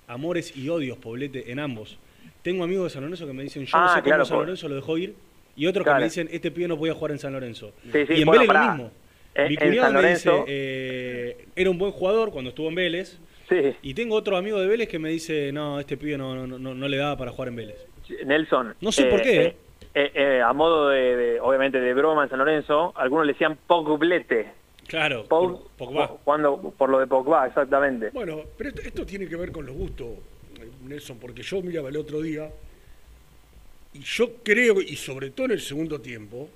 amores y odios, Poblete, en ambos? Tengo amigos de San Lorenzo que me dicen, yo no Ah, sé claro, cómo San por- Lorenzo lo dejó ir, y otros que me dicen, este pibe no podía jugar en San Lorenzo. Sí, sí, y en bueno, Vélez lo mismo. En- Mi cuñado me Lorenzo- dice, eh, era un buen jugador cuando estuvo en Vélez, Sí. y tengo otro amigo de Vélez que me dice, no, este pibe no, no, no, no le daba para jugar en Vélez. Nelson. No sé por qué, eh, eh, eh, a modo de, de- obviamente, de broma en San Lorenzo, algunos le decían Poglete. Claro, Pog- Pogba. Cuando, por lo de Pogba, exactamente. Bueno, pero esto, esto tiene que ver con los gustos, eh, Nelson, porque yo miraba el otro día y yo creo, y sobre todo en el segundo tiempo,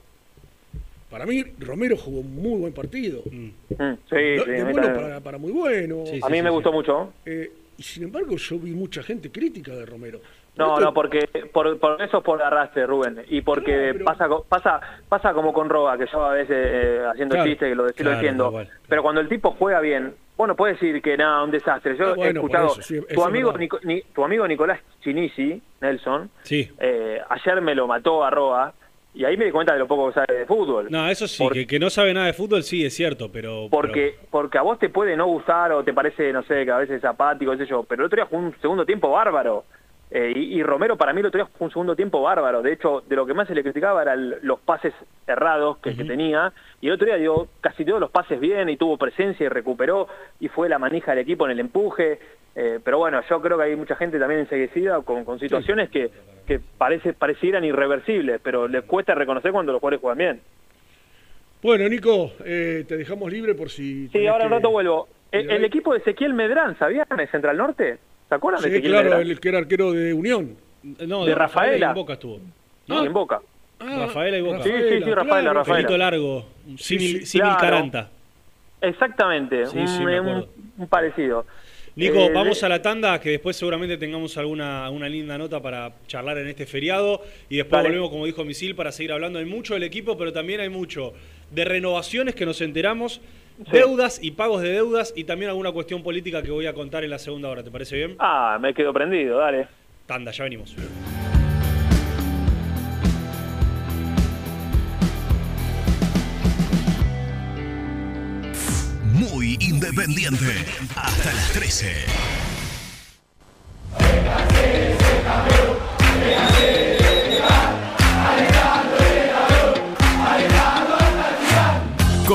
para mí Romero jugó un muy buen partido. Mm, sí, de, sí, de mí bueno para, para muy bueno. a mí me gustó mucho. Eh, y sin embargo yo vi mucha gente crítica de Romero. No, no, porque por, por eso es por arrastre, Rubén. Y porque pasa, pasa pasa como con Roba, que yo a veces eh, haciendo Claro, chistes, que lo, claro, cual. Pero cuando el tipo juega bien, bueno, puede decir que nada, un desastre. Yo Ah, he bueno, escuchado, eso, sí, eso tu, amigo. Nico- ni- tu amigo Nicolás Chinisi, Nelson, Sí. eh, ayer me lo mató a Roba, y ahí me di cuenta de lo poco que sabe de fútbol. No, eso sí, que, que no sabe nada de fútbol, sí, es cierto, pero... Porque, porque a vos te puede no gustar o te parece, no sé, que a veces es apático, qué sé yo, pero el otro día jugó un segundo tiempo bárbaro. Eh, y, y Romero para mí el otro día jugó un segundo tiempo bárbaro. De hecho, de lo que más se le criticaba eran los pases errados que, que tenía. Y el otro día dio casi todos los pases bien y tuvo presencia y recuperó y fue la manija del equipo en el empuje. Eh, pero bueno, yo creo que hay mucha gente también enseguecida con, con situaciones que, que parece, parecieran irreversibles, pero les cuesta reconocer cuando los jugadores juegan bien. Bueno, Nico, eh, te dejamos libre por si... Sí, ahora un que- rato vuelvo. El, equipo de Ezequiel Medrán, ¿sabían? De Central Norte. ¿Se acuerdan de Sí, Ezequiel claro, el que era arquero de Unión. No, de Rafaela. en Boca estuvo. Sí, en Boca. Rafaela y Boca. Sí, sí, sí, Rafaela, Rafaela. Pelito largo, un símil, sí, claro. Caranta. Exactamente, Sí, un, sí, un- un parecido. Nico, Eh, vamos de- a la tanda, que después seguramente tengamos alguna una linda nota para charlar en este feriado. Y después Dale. volvemos, como dijo Misil, para seguir hablando. Hay mucho del equipo, pero también hay mucho de renovaciones que nos enteramos, deudas y pagos de deudas, y también alguna cuestión política que voy a contar en la segunda hora. ¿Te parece bien? Ah, me quedo prendido, dale. Tanda, ya venimos. Muy independiente. Hasta las 13.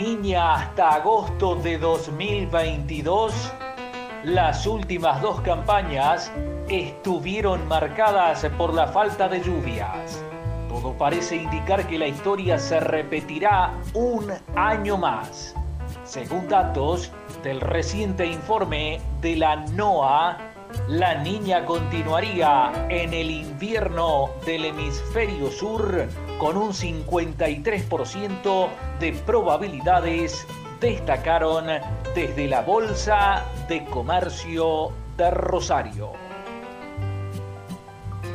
Niña hasta agosto de 2022, las últimas dos campañas estuvieron marcadas por la falta de lluvias. Todo parece indicar que la historia se repetirá un año más. Según datos del reciente informe de la NOAA, la niña continuaría en el invierno del hemisferio sur con un 53% de probabilidades, destacaron desde la Bolsa de Comercio de Rosario.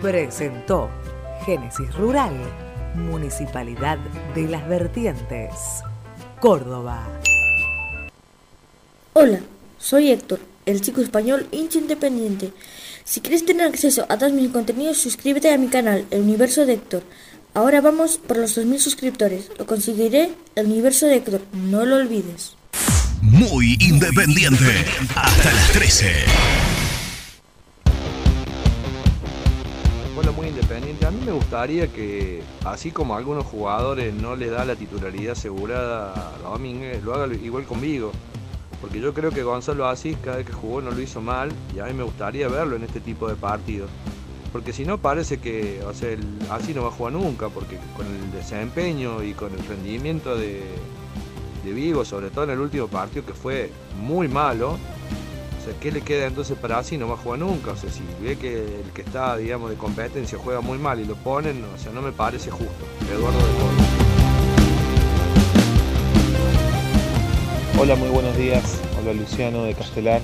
Presentó Génesis Rural, Municipalidad de las Vertientes, Córdoba. Hola, soy Héctor, el chico español hincha independiente. Si quieres tener acceso a todos mis contenidos, suscríbete a mi canal, El Universo de Héctor. Ahora vamos por los 2.000 suscriptores. Lo conseguiré, El Universo de Héctor. No lo olvides. Muy independiente. Hasta las 13. Hola, muy independiente. A mí me gustaría que, así como a algunos jugadores no les da la titularidad asegurada a Domínguez, lo haga igual conmigo. Porque yo creo que Gonzalo Asís cada vez que jugó no lo hizo mal y a mí me gustaría verlo en este tipo de partidos. Porque si no parece que, o sea, el, no va a jugar nunca, porque con el desempeño y con el rendimiento de, de Vigo, sobre todo en el último partido que fue muy malo, o sea, ¿qué le queda entonces para así? No va a jugar nunca. O sea, si ve que el que está, digamos, de competencia juega muy mal y lo ponen, o sea, no me parece justo. Eduardo de Córdoba. Hola, muy buenos días. Hola Luciano de Castelar.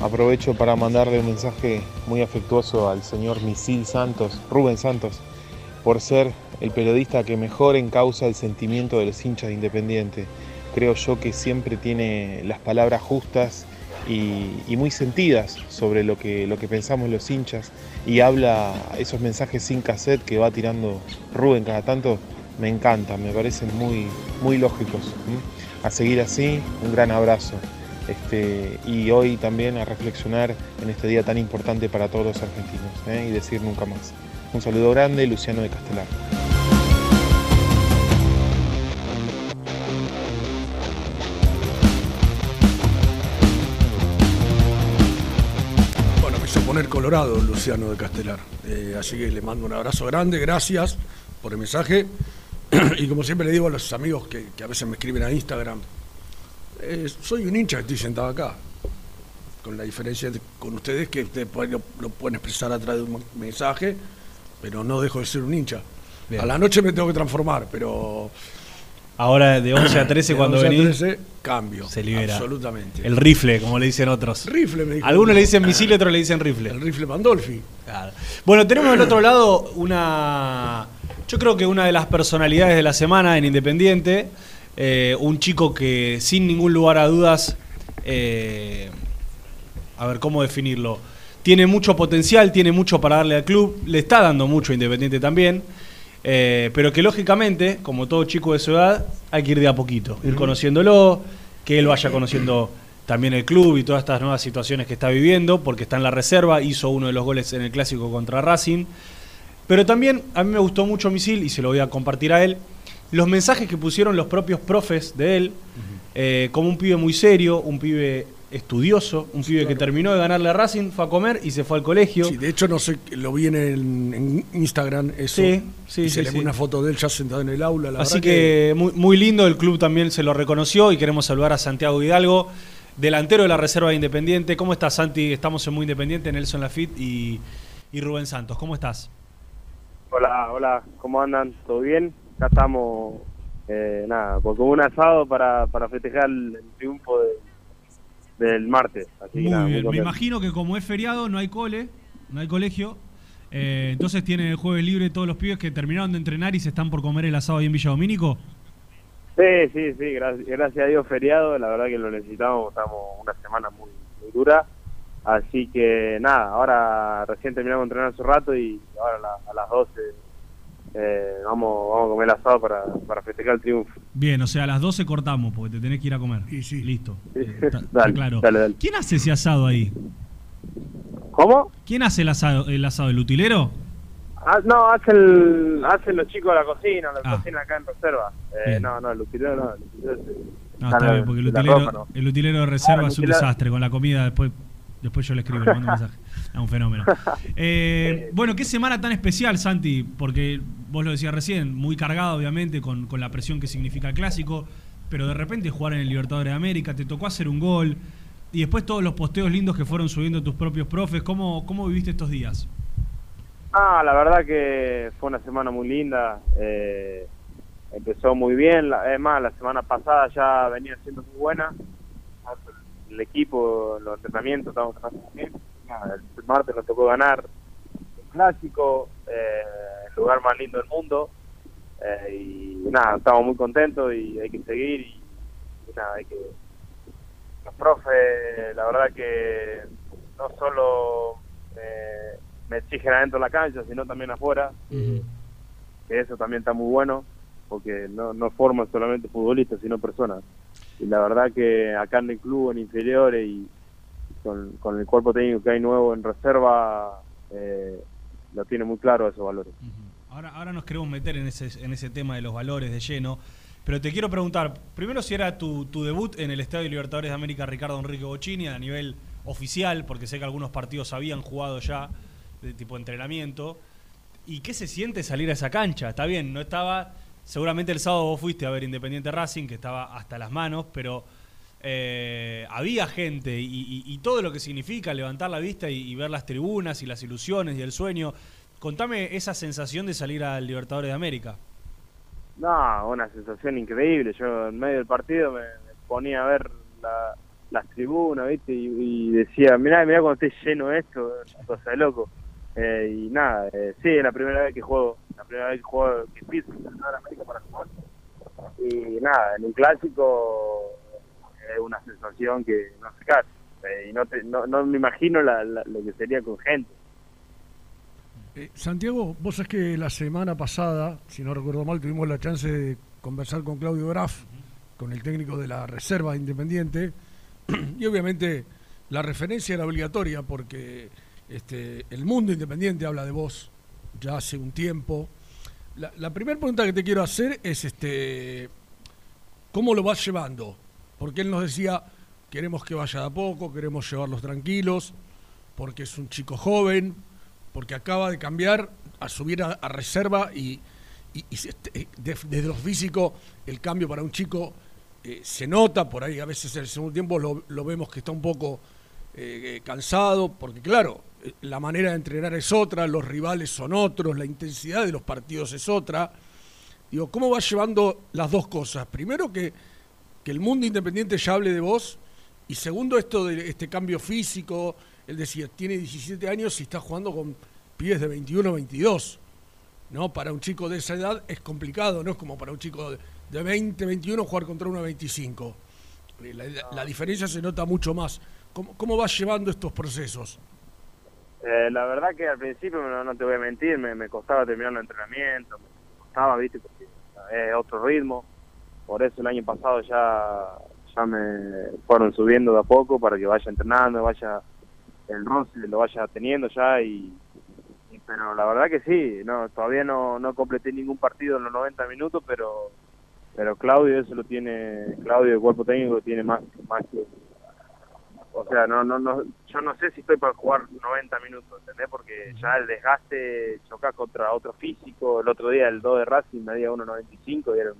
Aprovecho para mandarle un mensaje muy afectuoso al señor Misil Santos, Rubén Santos, por ser el periodista que mejor encausa el sentimiento de los hinchas de Independiente. Creo yo que siempre tiene las palabras justas y, muy sentidas sobre lo que, lo que pensamos los hinchas y habla esos mensajes sin cassette que va tirando Rubén cada tanto. Me encantan, me parecen muy, muy lógicos. A seguir así, un gran abrazo. Este, y hoy también a reflexionar en este día tan importante para todos los argentinos ¿eh? y decir nunca más. Un saludo grande, Luciano de Castelar. Bueno, me hizo poner colorado Luciano de Castelar. Eh, así que le mando un abrazo grande, gracias por el mensaje. y como siempre le digo a los amigos que, que a veces me escriben a Instagram, eh, soy un hincha que estoy sentado acá. Con la diferencia de- con ustedes que ustedes lo, lo pueden expresar a través de un mensaje, pero no dejo de ser un hincha. Bien. A la noche me tengo que transformar, pero Ahora de 11 a 13 De cuando 11 a venís 13, cambio, se libera. absolutamente. El rifle, como le dicen otros. Rifle, me dijo Algunos uno. le dicen misil y otros le dicen rifle. El rifle Pandolfi. Claro. Bueno, tenemos del otro lado una. Yo creo que una de las personalidades de la semana en Independiente. eh, un chico que sin ningún lugar a dudas. eh, a ver, ¿cómo definirlo? Tiene mucho potencial, tiene mucho para darle al club, le está dando mucho a Independiente también. eh, pero que lógicamente, como todo chico de su edad, hay que ir de a poquito, ir conociéndolo, que él vaya conociendo también el club y todas estas nuevas situaciones que está viviendo, porque está en la reserva, hizo uno de los goles en el clásico contra Racing. Pero también a mí me gustó mucho Misil, y se lo voy a compartir a él, los mensajes que pusieron los propios profes de él, eh, como un pibe muy serio, un pibe estudioso, un pibe que terminó de ganarle a Racing, fue a comer y se fue al colegio. Sí, de hecho, no sé, lo vi en, el- en Instagram eso. Sí, sí, y se sí, le sí. una foto de él ya sentado en el aula. La Así que, muy, muy lindo, el club también se lo reconoció y queremos saludar a Santiago Hidalgo, delantero de la Reserva de Independiente. ¿Cómo estás, Santi? Estamos en Muy Independiente, Nelson Lafitte y, y Rubén Santos. ¿Cómo estás? Hola, hola, ¿cómo andan? ¿Todo bien? Acá estamos, eh, nada, pues con un asado para, para festejar el, el triunfo de- del martes. Así Muy nada, bien, me imagino que como es feriado no hay cole, no hay colegio, eh, entonces tienen el jueves libre todos los pibes que terminaron de entrenar y se están por comer el asado ahí en Villa Domínico. Sí, sí, sí, gracias, gracias a Dios feriado, la verdad que lo necesitamos, estamos una semana muy, muy dura. Así que nada, ahora recién terminamos de entrenar hace un rato y ahora a, la- a las 12 eh, vamos, vamos a comer el asado para, para festejar el triunfo. Bien, o sea, a las 12 cortamos porque te tenés que ir a comer. Listo. Está, está Dale, claro. dale, dale. ¿Quién hace ese asado ahí? ¿Cómo? ¿Quién hace el asado, el asado? ¿El utilero? Ah, no, hacen, hacen los chicos de la cocina, la Ah. cocina acá en reserva. Eh, no, no, el utilero no, el utilero No, está está en- bien, porque el utilero, ropa, ¿no? el utilero de reserva Ah, el es un utilero- desastre con la comida. Después, después yo le escribo, le mando un mensaje. Es un fenómeno. Eh, bueno, qué semana tan especial, Santi, porque vos lo decías recién, muy cargado, obviamente, con, con la presión que significa el clásico, pero de repente jugar en el Libertadores de América, te tocó hacer un gol, y después todos los posteos lindos que fueron subiendo tus propios profes. ¿Cómo, cómo viviste estos días? Ah, la verdad que fue una semana muy linda. eh, empezó muy bien. Es más, la semana pasada ya venía siendo muy buena. El equipo, los entrenamientos, estábamos trabajando bien. Nada, el martes nos tocó ganar el clásico, eh, el lugar más lindo del mundo. eh, y nada, estamos muy contentos y hay que seguir. Y, y nada, hay que. Los profes, la verdad que no solo eh, me exigen adentro de la cancha, sino también afuera, que eso también está muy bueno, porque no, no forman solamente futbolistas, sino personas. Y la verdad que acá en el club, en inferiores y con, el cuerpo técnico que hay nuevo en reserva, eh, lo tiene muy claro esos valores. Ahora, ahora nos queremos meter en ese, en ese tema de los valores de lleno. Pero te quiero preguntar, primero si era tu, tu debut en el Estadio Libertadores de América Ricardo Enrique Bocini a nivel oficial, porque sé que algunos partidos habían jugado ya de tipo entrenamiento. ¿Y qué se siente salir a esa cancha? Está bien, no estaba. Seguramente el sábado vos fuiste a ver Independiente Racing, que estaba hasta las manos, pero eh, había gente y, todo lo que significa levantar la vista y, ver las tribunas y las ilusiones y el sueño. Contame esa sensación de salir al Libertadores de América. No, una sensación increíble. Yo en medio del partido me, ponía a ver la- las tribunas, ¿viste? Y, decía, mirá, mirá cuando esté lleno esto, cosa de loco. Eh, y nada, eh, sí, es la primera vez que juego, la primera vez que juego, que piso en América para jugar. Y nada, en un clásico es una sensación que no se cae. Eh, y no, te- no, no me imagino la- la- lo que sería con gente. Eh, Santiago, vos es que la semana pasada, si no recuerdo mal, tuvimos la chance de conversar con Claudio Graf, con el técnico de la Reserva Independiente, y obviamente la referencia era obligatoria porque este, el mundo independiente habla de vos ya hace un tiempo. La, primera pregunta que te quiero hacer es este, ¿cómo lo vas llevando? Porque él nos decía, queremos que vaya de a poco, queremos llevarlos tranquilos, porque es un chico joven, porque acaba de cambiar a subir a, a reserva y, este, de- desde lo físico el cambio para un chico eh, se nota, por ahí a veces en el segundo tiempo lo, vemos que está un poco eh, cansado, porque claro, la manera de entrenar es otra, los rivales son otros, la intensidad de los partidos es otra. Digo, ¿cómo vas llevando las dos cosas? Primero que, que el mundo independiente ya hable de vos y segundo esto de este cambio físico, él decía, tiene 17 años y está jugando con pibes de 21 22. ¿no? Para un chico de esa edad es complicado, no es como para un chico de, de 20, 21 jugar contra uno de 25. Eh, La, la diferencia se nota mucho más. ¿Cómo, cómo vas llevando estos procesos? Eh, la verdad que al principio, no, no te voy a mentir, me, me costaba terminar el entrenamiento, me costaba, viste, porque es otro ritmo. Por eso el año pasado ya, ya me fueron subiendo de a poco para que vaya entrenando, vaya el roce, lo vaya teniendo ya y, y- pero la verdad que sí, no todavía no, no completé ningún partido en los 90 minutos, pero pero Claudio eso lo tiene, Claudio el cuerpo técnico lo tiene más, más que, o sea, no, no, no, yo no sé si estoy para jugar 90 minutos, ¿entendés? Porque ya el desgaste, chocás contra otro físico, el otro día el 2 de Racing medía 1.95 y era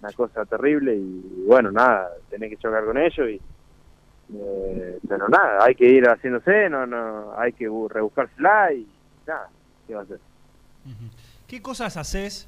una cosa terrible y bueno, nada, tenés que chocar con ellos y eh, pero nada, hay que ir haciéndose, no, no, hay que bu- rebuscársela y nada, ¿qué va a hacer? ¿Qué cosas haces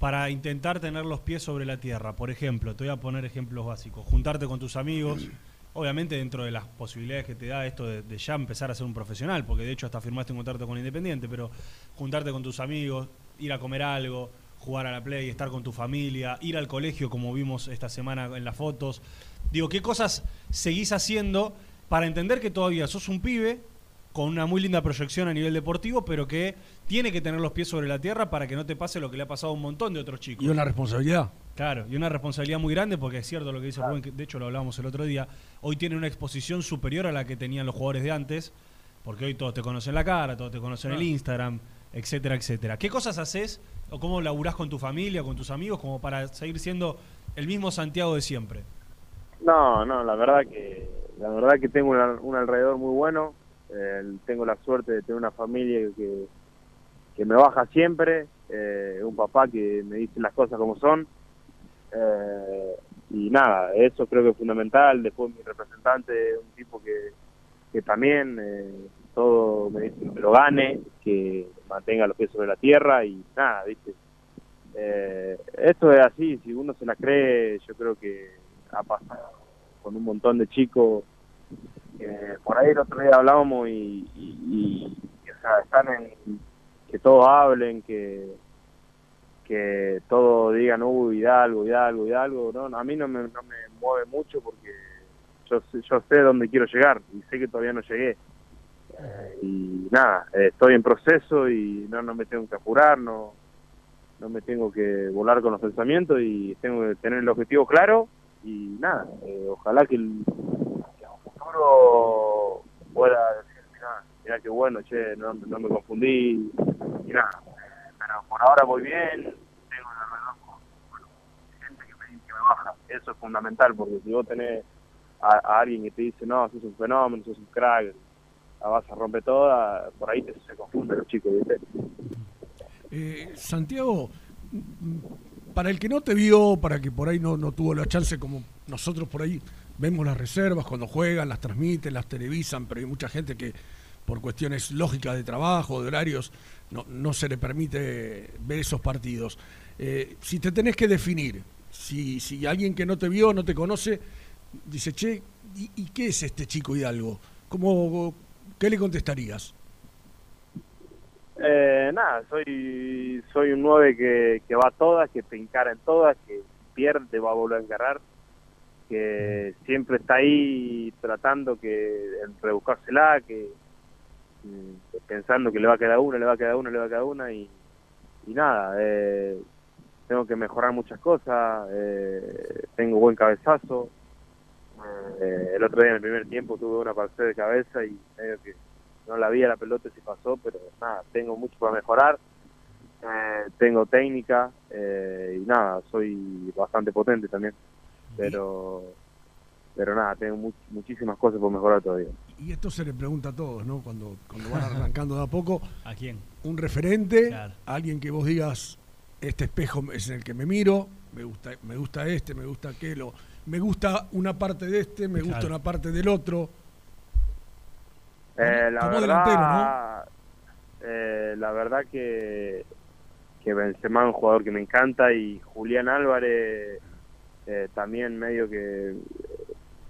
para intentar tener los pies sobre la tierra? Por ejemplo, te voy a poner ejemplos básicos. Juntarte con tus amigos, obviamente dentro de las posibilidades que te da esto de, ya empezar a ser un profesional, porque de hecho hasta firmaste un contrato con Independiente, pero juntarte con tus amigos, ir a comer algo, jugar a la play, estar con tu familia, ir al colegio como vimos esta semana en las fotos. Digo, ¿qué cosas seguís haciendo para entender que todavía sos un pibe con una muy linda proyección a nivel deportivo, pero que tiene que tener los pies sobre la tierra para que no te pase lo que le ha pasado a un montón de otros chicos? Y una responsabilidad. Claro, y una responsabilidad muy grande porque es cierto lo que dice Rubén, que de hecho lo hablábamos el otro día, hoy tiene una exposición superior a la que tenían los jugadores de antes, porque hoy todos te conocen la cara, todos te conocen el Claro. Instagram, etcétera, etcétera. ¿Qué cosas haces o cómo laburás con tu familia, con tus amigos, como para seguir siendo el mismo Santiago de siempre? No, no, la verdad que la verdad que tengo un alrededor muy bueno. eh, tengo la suerte de tener una familia que, que me baja siempre, eh, un papá que me dice las cosas como son. eh, y nada, eso creo que es fundamental. Después mi representante, un tipo que, que también eh, todo me dice que lo gane, que mantenga los pies sobre la tierra y nada, ¿viste? Eh, esto es así, si uno se la cree, yo creo que ha pasado con un montón de chicos. eh, por ahí el otro día hablábamos y, y- y, o sea, están en que todos hablen, que que todos digan, uy, Hidalgo, Hidalgo, Hidalgo. No, a mí no me, no me mueve mucho porque yo, yo sé dónde quiero llegar y sé que todavía no llegué. Y nada, estoy en proceso y no, no me tengo que apurar, no, no me tengo que volar con los pensamientos y tengo que tener el objetivo claro y nada, eh, ojalá que el, que un futuro pueda mira qué bueno, che, no, me confundí. Y nada, pero por ahora voy bien, tengo un alrededor con gente que me, que me baja, eso es fundamental porque si vos tenés a, alguien que te dice, no, sos un fenómeno, sos un crack, la vas a romper toda, por ahí se confunden los chicos, ¿viste? Eh, Santiago, para el que no te vio, para que por ahí no, no tuvo la chance, como nosotros por ahí vemos las reservas cuando juegan, las transmiten, las televisan, pero hay mucha gente que por cuestiones lógicas de trabajo, de horarios, no, no se le permite ver esos partidos. Eh, si te tenés que definir, si, si alguien que no te vio, no te conoce, dice, che, ¿y, qué es este chico Hidalgo? ¿Cómo, ¿Qué le contestarías? Eh, nada, soy soy un 9 que, que va a todas, que te encara en todas, que pierde, va a volver a encarar, que siempre está ahí tratando que rebuscársela, que pensando que le va a quedar una, le va a quedar una, le va a quedar una y, y nada, eh, tengo que mejorar muchas cosas, eh, tengo buen cabezazo, eh, el otro día en el primer tiempo tuve una parcela de cabeza y medio que no la vi a la pelota si pasó, pero nada, tengo mucho para mejorar, eh, tengo técnica eh, y nada, soy bastante potente también, pero pero nada, tengo much- muchísimas cosas por mejorar todavía. Y esto se le pregunta a todos, ¿no? Cuando, cuando van arrancando de a poco. ¿A quién? Un referente, Claro. alguien que vos digas, este espejo es en el que me miro, me gusta, me gusta este, me gusta aquello, me gusta una parte de este, me gusta una parte del otro. Eh, la como verdad, eh, la verdad que que Benzema es un jugador que me encanta y Julián Álvarez eh, también medio que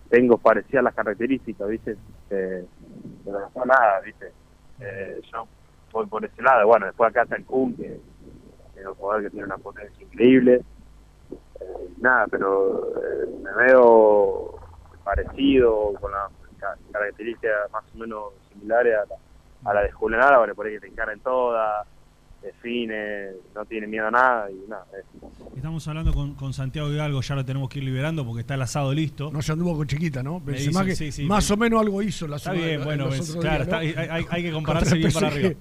tengo parecidas las características, ¿viste? Eh, pero después nada, ¿viste? Eh, yo voy por ese lado. Bueno, después acá está el Kun, que es un jugador que tiene una potencia increíble. Eh, nada, pero eh, me veo parecido, con las ca- características más o menos similares a la, a la de Julián Álvarez, por ahí que te encara en todas, define, no tiene miedo a nada y nada. eh. Estamos hablando con, con Santiago Hidalgo, ya lo tenemos que ir liberando porque está el asado listo. No se anduvo con chiquita, ¿no? Benzema que sí, sí, más me- o menos algo hizo la Está bien, bueno, ves, otros claro, días, está- ¿no? hay, hay- hay que compararse bien para arriba.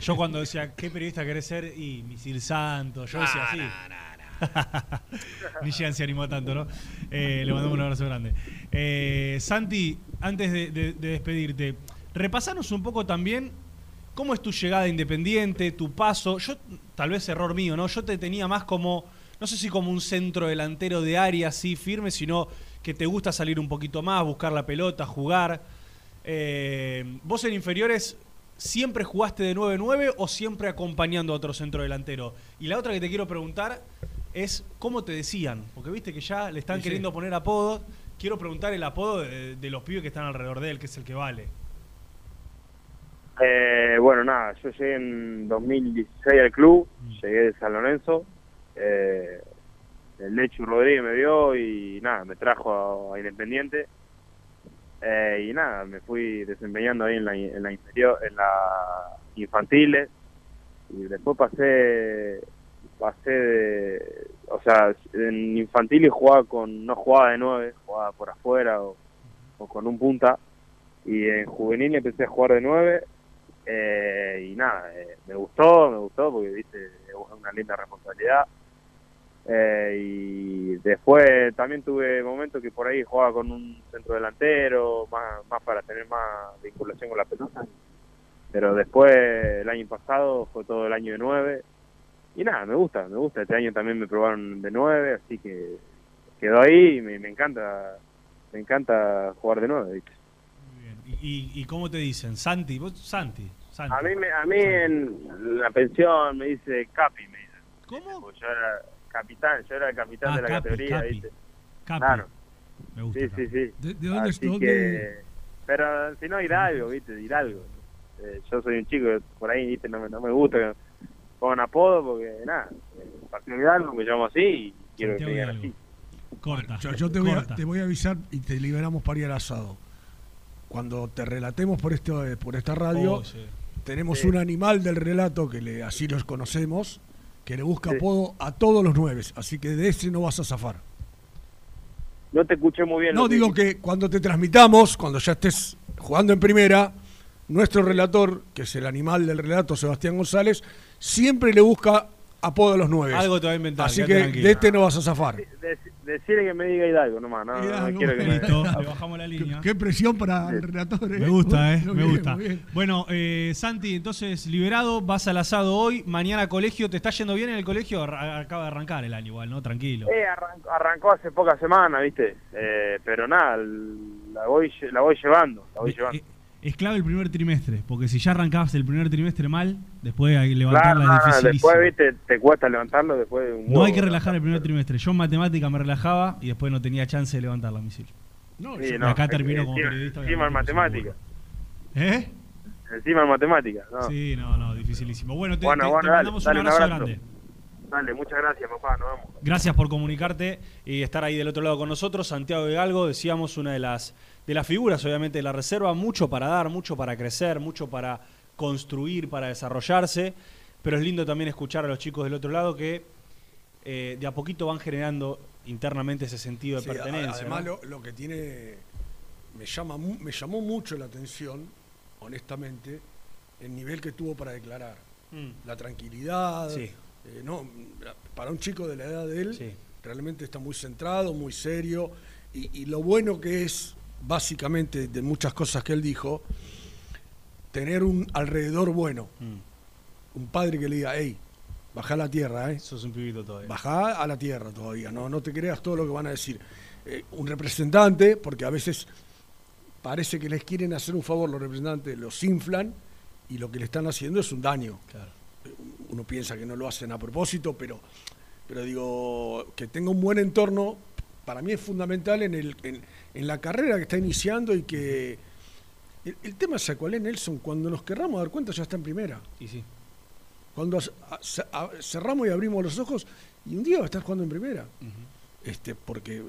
Yo cuando decía, ¿qué periodista querés ser? Y Misil Santos, yo decía así. Ni Jean se animó tanto, ¿no? Eh, le mandamos un abrazo grande. Eh, Santi, antes de, de- de despedirte, repasanos un poco también cómo es tu llegada a Independiente, tu paso. Yo, tal vez error mío, ¿no? Yo te tenía más como, no sé si como un centro delantero de área así firme, sino que te gusta salir un poquito más, buscar la pelota, jugar. Eh, ¿Vos en inferiores siempre jugaste de 9-9 o siempre acompañando a otro centro delantero? Y la otra que te quiero preguntar es cómo te decían, porque viste que ya le están Sí, sí. queriendo poner apodos. Quiero preguntar el apodo de, de los pibes que están alrededor de él, que es el que vale. Eh, bueno, nada, yo llegué en 2016 al club, llegué de San Lorenzo. Eh, el Lechu Rodríguez me vio y nada, me trajo a, a Independiente. Eh, y nada, me fui desempeñando ahí en la, en la inferior, en la infantiles. Y después pasé, pasé de, o sea, en infantiles jugaba con, no jugaba de nueve, jugaba por afuera o, o con un punta. Y en juvenil empecé a jugar de nueve eh, y nada, eh, me gustó, me gustó porque viste, es una linda responsabilidad. Eh, y después también tuve momentos que por ahí jugaba con un centro delantero, más, más para tener más vinculación con la pelota. Pero después, el año pasado, fue todo el año de nueve. Y nada, me gusta, me gusta. Este año también me probaron de nueve, así que quedó ahí y me, encanta, me encanta jugar de nueve. ¿viste? ¿Y, y- y cómo te dicen? Santi, vos, Santi. Santi. A mí, me, a mí en la pensión me dice Capi, me dicen. ¿Cómo? Porque yo era capitán, yo era el capitán Ah, de la Capi, categoría, Capi. ¿viste? Capi. Claro. Me gusta. Sí, sí, sí. ¿De, de dónde Así es? que, pero si no, Hidalgo, ¿viste? Hidalgo. Eh, yo soy un chico que por ahí, ¿viste? No me, no me gusta que pongan apodo porque, nada, partido de Hidalgo me llamo así y quiero que digan así. Corta. Yo, yo te, voy a, te voy a avisar y te liberamos para ir al asado. Cuando te relatemos por esto, eh, por esta radio, Oh, sí. Tenemos Sí. un animal del relato que le, así los conocemos, que le busca Sí. apodo a todos los nueve. Así que de ese no vas a zafar. No te escuché muy bien. No, que digo que cuando te transmitamos, cuando ya estés jugando en primera, nuestro relator, que es el animal del relato, Sebastián González, siempre le busca apodo a los nueve. Algo te va a inventar, Así que tranquilo. de este no vas a zafar. Dec- decirle que me diga Hidalgo nomás, no, Hidalgo, quiero que me... Listo, le bajamos la línea. Qué presión para el relator. ¿eh? Me gusta, eh, Muy me bien, gusta. Bueno, eh, Santi, entonces liberado, vas al asado hoy, mañana colegio, ¿te está yendo bien en el colegio? Acaba de arrancar el año igual, ¿no? Tranquilo. Eh, arrancó, arrancó hace pocas semanas, ¿viste? Eh, pero nada, la voy, la voy llevando, la voy llevando. Es clave el primer trimestre, porque si ya arrancabas el primer trimestre mal, después hay que levantarla Claro, es dificilísimo. después, ¿viste? Te cuesta levantarlo después de un No huevo, hay que relajar el primer trimestre. Yo en matemática me relajaba y después no tenía chance de levantar la misil. No, Sí, Y no, acá termino como encima- periodista. Encima en matemática. ¿Eh? Encima en matemática, ¿no? Sí, no, no, dificilísimo. Bueno, te, Bueno, te- bueno, te dale, mandamos dale, un un abrazo, abrazo. grande. Dale, muchas gracias, papá, nos vemos. Gracias por comunicarte y estar ahí del otro lado con nosotros. Santiago de Galgo, decíamos, una de las, de las figuras, obviamente, de la reserva. Mucho para dar, mucho para crecer, mucho para construir, para desarrollarse. Pero es lindo también escuchar a los chicos del otro lado que eh, de a poquito van generando internamente ese sentido de Sí, pertenencia. Además, ¿no? lo, lo que tiene. Me, llama, me llamó mucho la atención, honestamente, el nivel que tuvo para declarar. Mm. La tranquilidad. Sí. eh, no, para un chico de la edad de él, Sí. realmente está muy centrado, muy serio. Y, y lo bueno que es, básicamente, de muchas cosas que él dijo, tener un alrededor bueno. Mm. Un padre que le diga, hey, baja a la tierra, ¿eh? Sos un pibito todavía. Bajá a la tierra todavía, no, no te creas todo lo que van a decir. Eh, un representante, porque a veces parece que les quieren hacer un favor los representantes, los inflan y lo que le están haciendo es un daño. Uno piensa que no lo hacen a propósito, pero, pero digo, que tenga un buen entorno, para mí es fundamental en, el, en, en la carrera que está iniciando y que... El, el tema es cuál es, Nelson, cuando nos querramos dar cuenta ya está en primera. Y sí. Cuando a- a- cerramos y abrimos los ojos y un día va a estar jugando en primera. este, porque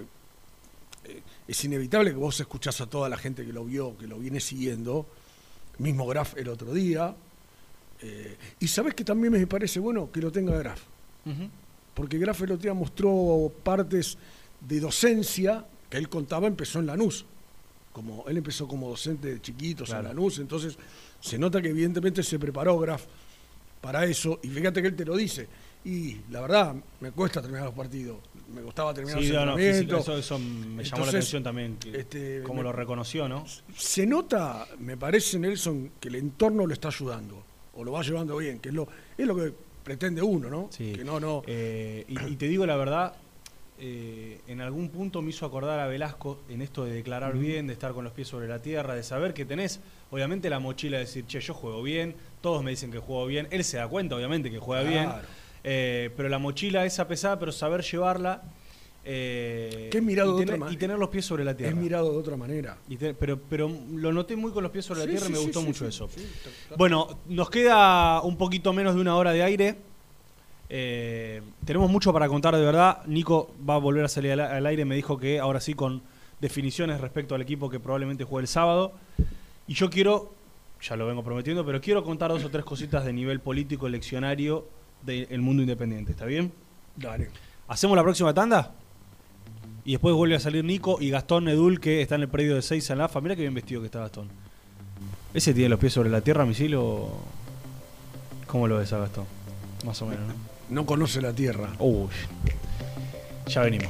eh, es inevitable que vos escuchás a toda la gente que lo vio, que lo viene siguiendo, mismo Graf el otro día. eh, y sabés que también me parece bueno que lo tenga Graf, porque Graf el otro día mostró partes de docencia que él contaba, empezó en Lanús. Como, él empezó como docente de chiquitos Claro. en Lanús, entonces se nota que evidentemente se preparó Graf para eso, y fíjate que él te lo dice, Y la verdad, me cuesta terminar los partidos. Me gustaba terminar Sí, los no, eso, eso me llamó la Entonces, atención también, este, como me- lo reconoció, ¿no? Se nota, me parece, Nelson, que el entorno lo está ayudando. O lo va llevando bien, que es lo, es lo que pretende uno, ¿no? Sí. Que no, no. Eh, y, y te digo la verdad, eh, en algún punto me hizo acordar a Velasco en esto de declarar bien, de estar con los pies sobre la tierra, de saber que tenés, obviamente, la mochila de decir, che, yo juego bien, todos me dicen que juego bien, él se da cuenta, obviamente, que juega bien, eh, pero la mochila esa pesada, pero saber llevarla. eh, Que es mirado y de tener, otra y tener los pies sobre la tierra. Es mirado de otra manera. Y te- pero, pero lo noté muy con los pies sobre la Sí, tierra y me sí, gustó mucho eso. Bueno, nos queda un poquito menos de una hora de aire. Eh, tenemos mucho para contar de verdad. Nico va a volver a salir al, al aire. Me dijo que ahora sí con definiciones respecto al equipo que probablemente juegue el sábado. Y yo quiero, ya lo vengo prometiendo, pero quiero contar dos o tres cositas de nivel político eleccionario del mundo independiente. ¿Está bien? Dale. ¿Hacemos la próxima tanda? Y después vuelve a salir Nico y Gastón Edul, que está en el predio de Seis en la AFA. Mira qué bien vestido que está Gastón. ¿Ese tiene los pies sobre la tierra, misil, o cómo lo ves a Gastón? Más o menos, ¿no? No conoce la tierra. Uy. Ya venimos.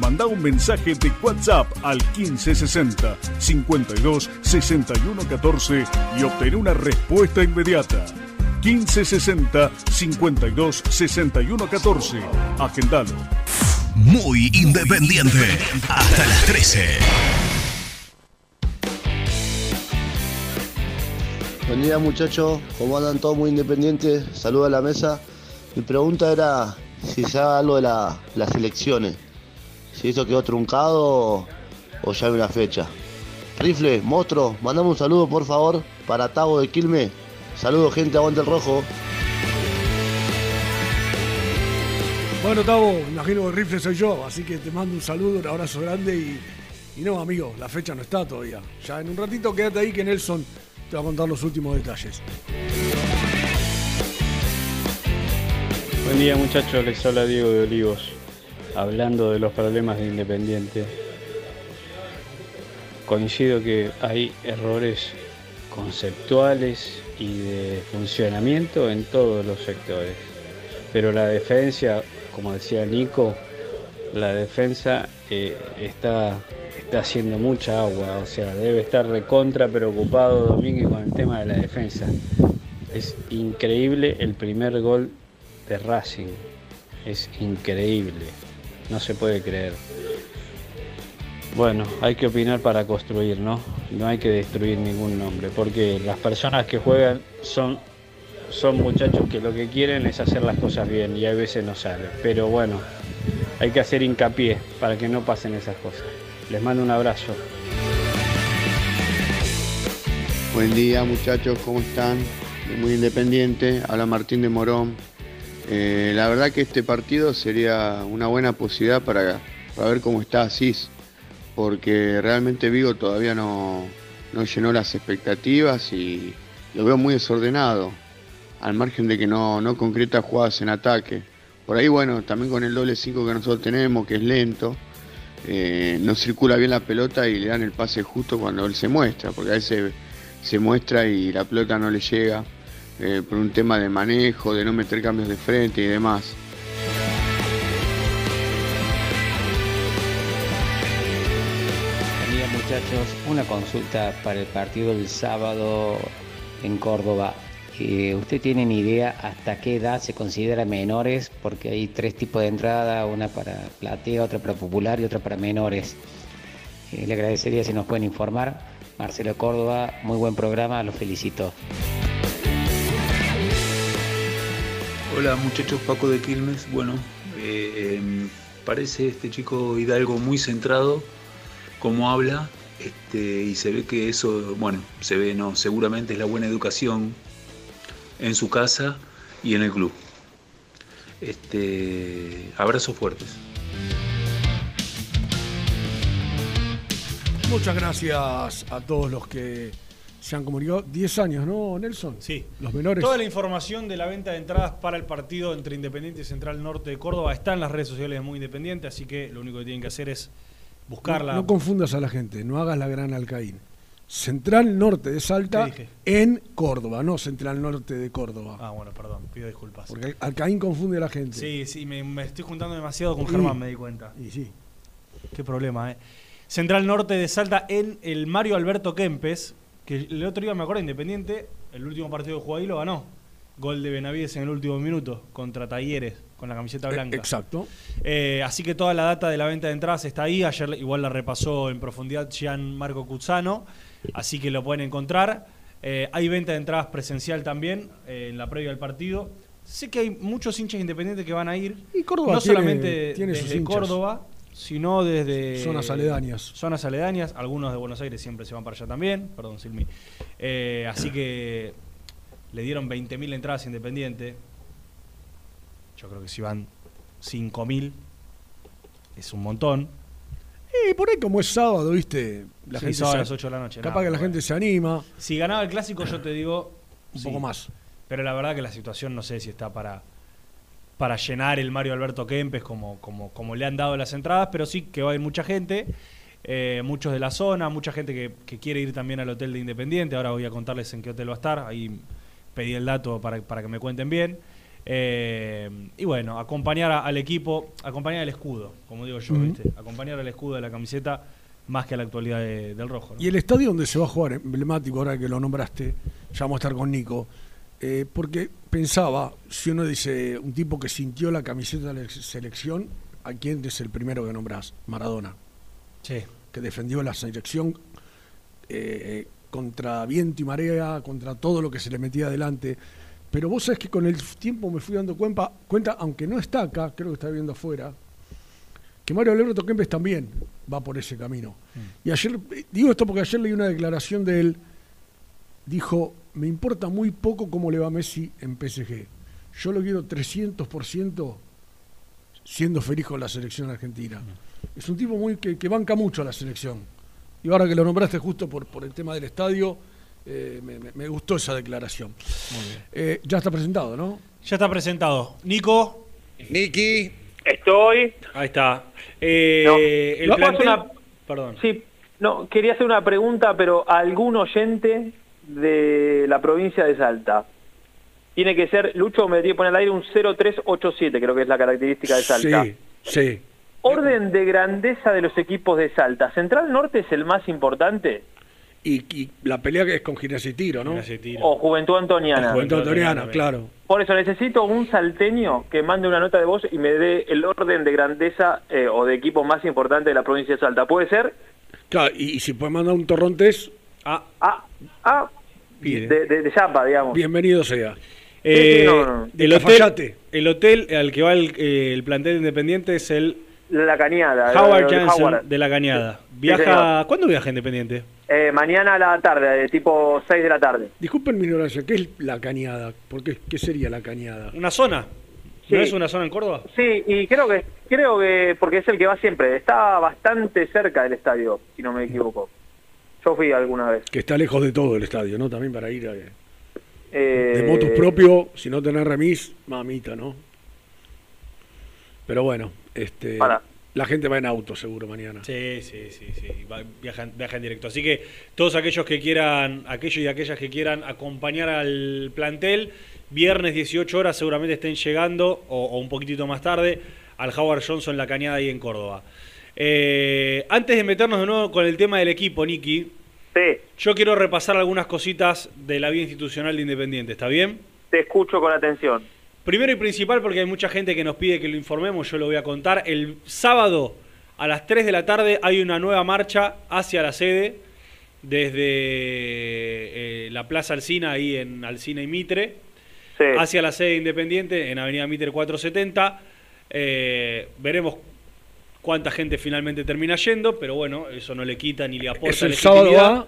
Manda un mensaje de WhatsApp al 1560 52 61 14 y obtén una respuesta inmediata. 1560 52 61 14. Agendalo. Muy independiente. Hasta las 13. Buen día muchachos, ¿cómo andan todos muy independientes? Saludos a la mesa. Mi pregunta era si sabe algo de la- las elecciones. Si eso quedó truncado o ya hay una fecha. Rifle, monstruo, mandame un saludo por favor para Tavo de Quilme. Saludos gente, aguante el rojo. Bueno, Tavo, imagino que el rifle soy yo, así que te mando un saludo, un abrazo grande y, y no, amigo, la fecha no está todavía. Ya en un ratito quédate ahí que Nelson te va a contar los últimos detalles. Buen día muchachos, les habla Diego de Olivos, hablando de los problemas de Independiente. Coincido que hay errores conceptuales y de funcionamiento en todos los sectores, pero la defensa, como decía Nico, la defensa eh, está, está haciendo mucha agua, o sea, debe estar recontra preocupado Domínguez con el tema de la defensa. Es increíble el primer gol de Racing. Es increíble. No se puede creer. Bueno, hay que opinar para construir, ¿no? No hay que destruir ningún nombre, porque las personas que juegan son, son muchachos que lo que quieren es hacer las cosas bien y a veces no sale. Pero bueno, hay que hacer hincapié para que no pasen esas cosas. Les mando un abrazo. Buen día muchachos, ¿cómo están? Muy independiente, habla Martín de Morón. Eh, la verdad que este partido sería una buena posibilidad para, para ver cómo está Asís, porque realmente Vigo todavía no, no llenó las expectativas y lo veo muy desordenado, al margen de que no, no concreta jugadas en ataque. Por ahí, bueno, también con el doble 5 que nosotros tenemos, que es lento, eh, no circula bien la pelota y le dan el pase justo cuando él se muestra, porque a veces se muestra y la pelota no le llega eh, por un tema de manejo, de no meter cambios de frente y demás. Buen día muchachos, una consulta para el partido del sábado en Córdoba. Eh, ¿Usted tienen idea hasta qué edad se considera menores? Porque hay tres tipos de entrada, una para platea, otra para popular y otra para menores. Eh, le agradecería si nos pueden informar. Marcelo Córdoba, muy buen programa, los felicito. Hola muchachos, Paco de Quilmes. Bueno, eh, parece este chico Hidalgo muy centrado, como habla, este, y se ve que eso, bueno, se ve, no, seguramente es la buena educación en su casa y en el club. Este, abrazos fuertes. Muchas gracias a todos los que se han comunicado. 10 años, ¿no, Nelson? Sí. Los menores. Toda la información de la venta de entradas para el partido entre Independiente y Central Norte de Córdoba está en las redes sociales de Muy Independiente, así que lo único que tienen que hacer es buscarla. No, no confundas a la gente, no hagas la gran Alcaín. Central Norte de Salta en Córdoba, no Central Norte de Córdoba. Ah, bueno, perdón, pido disculpas. Porque Alcaín confunde a la gente. Sí, sí, me, me estoy juntando demasiado con. Germán, me di cuenta. Y sí. Qué problema, ¿eh? Central Norte de Salta en el Mario Alberto Kempes, que el otro día me acuerdo, Independiente, el último partido que jugó ahí lo ganó. Gol de Benavides en el último minuto contra Talleres con la camiseta blanca. Eh, Exacto. Eh, así que toda la data de la venta de entradas está ahí. Ayer igual la repasó en profundidad Gian Marco Cuzzano, así que lo pueden encontrar. Eh, hay venta de entradas presencial también eh, en la previa del partido. Sé que hay muchos hinchas independientes que van a ir. Y Córdoba no tiene- solamente tiene desde. Córdoba, sino desde Zonas aledañas. Zonas aledañas. Algunos de Buenos Aires siempre se van para allá también. Perdón, Silmi. Eh, así que le dieron 20.000 entradas a Independiente. Yo creo que si van 5.000 es un montón. Y por ahí como es sábado, viste, la Sí, gente sábado se- a las 8 de la noche, Capaz nada, que la bueno. gente se anima. Si ganaba el clásico, yo te digo. Un sí. poco más. Pero la verdad que la situación no sé si está para, para llenar el Mario Alberto Kempes como, como, como le han dado las entradas, pero sí que va a ir mucha gente. eh, muchos de la zona, mucha gente que, que quiere ir también al hotel de Independiente. Ahora voy a contarles en qué hotel va a estar. Ahí pedí el dato para, para que me cuenten bien. Eh, y bueno, acompañar a- al equipo, acompañar al escudo, como digo yo. ¿viste? acompañar al escudo de la camiseta más que a la actualidad de- del rojo. ¿no? Y el estadio donde se va a jugar, emblemático, ahora que lo nombraste, ya vamos a estar con Nico, eh, porque pensaba, si uno dice un tipo que sintió la camiseta de la selección, ¿a quién es el primero que nombrás? Maradona. Sí. Que defendió la selección eh, contra viento y marea, contra todo lo que se le metía adelante. Pero vos sabés que con el tiempo me fui dando cuenta, cuenta aunque no está acá, creo que está viendo afuera, que Mario Alberto Kempes también va por ese camino. Y ayer, eh, digo esto porque ayer leí una declaración de él, dijo, me importa muy poco cómo le va a Messi en PSG. Yo lo quiero 300% siendo feliz con la selección argentina. Es un tipo muy que, que banca mucho a la selección. Y ahora que lo nombraste justo por, por el tema del estadio, eh, me, me- me gustó esa declaración. Eh, ya está presentado, ¿no? Ya está presentado. Nico. Niki. Estoy. Ahí está. Eh, No, el no, plantel- una- Perdón. Sí, no, quería hacer una pregunta, pero a algún oyente de la provincia de Salta. Tiene que ser, Lucho me tiene que poner al aire un 0387, creo que es la característica de Salta. Sí, sí. Orden de grandeza de los equipos de Salta. ¿Central Norte es el más importante? Y, y la pelea que es con Gimnasia y Tiro, ¿no? O Juventud Antoniana. Juventud Antoniana, claro. Por eso necesito un salteño que mande una nota de voz y me dé el orden de grandeza eh, o de equipo más importante de la provincia de Salta. ¿Puede ser? Claro, y, y si puedes mandar un torrontés, Ah, ah, de, de, de digamos. bienvenido sea. Eh, Sí, no, no. el, De hotel, el hotel al que va el, eh, el plantel independiente es el La Cañada. Howard Jansen de la Cañada. Sí, Viaja. ¿Cuándo viaja Independiente? Eh, mañana a la tarde, de tipo 6 de la tarde. Disculpen mi ignorancia, ¿qué es la cañada? Porque, ¿Qué sería la cañada? ¿Una zona? Sí. ¿No es una zona en Córdoba? Sí, y creo que, creo que, porque es el que va siempre, está bastante cerca del estadio, si no me equivoco. Yo fui alguna vez. Que está lejos de todo el estadio, ¿no? También para ir a, de Eh, motos propio, si no tenés remis, mamita, ¿no? Pero bueno, este Para. la gente va en auto seguro mañana. Sí, sí, sí, sí. va- viajan, viajan directo. Así que todos aquellos que quieran, aquellos y aquellas que quieran acompañar al plantel, viernes 18 horas seguramente estén llegando, o, o un poquitito más tarde, al Howard Johnson La Cañada ahí en Córdoba. Eh, antes de meternos de nuevo con el tema del equipo, Nicky, yo quiero repasar algunas cositas de la vida institucional de Independiente, ¿está bien? Te escucho con atención. Primero y principal, porque hay mucha gente que nos pide que lo informemos, yo lo voy a contar. El sábado a las 3 de la tarde hay una nueva marcha hacia la sede, desde eh, la Plaza Alcina, ahí en Alcina y Mitre, hacia la sede independiente en Avenida Mitre 470. Eh, veremos cuánta gente finalmente termina yendo, pero bueno, eso no le quita ni le aporta Es el sábado legitimidad. a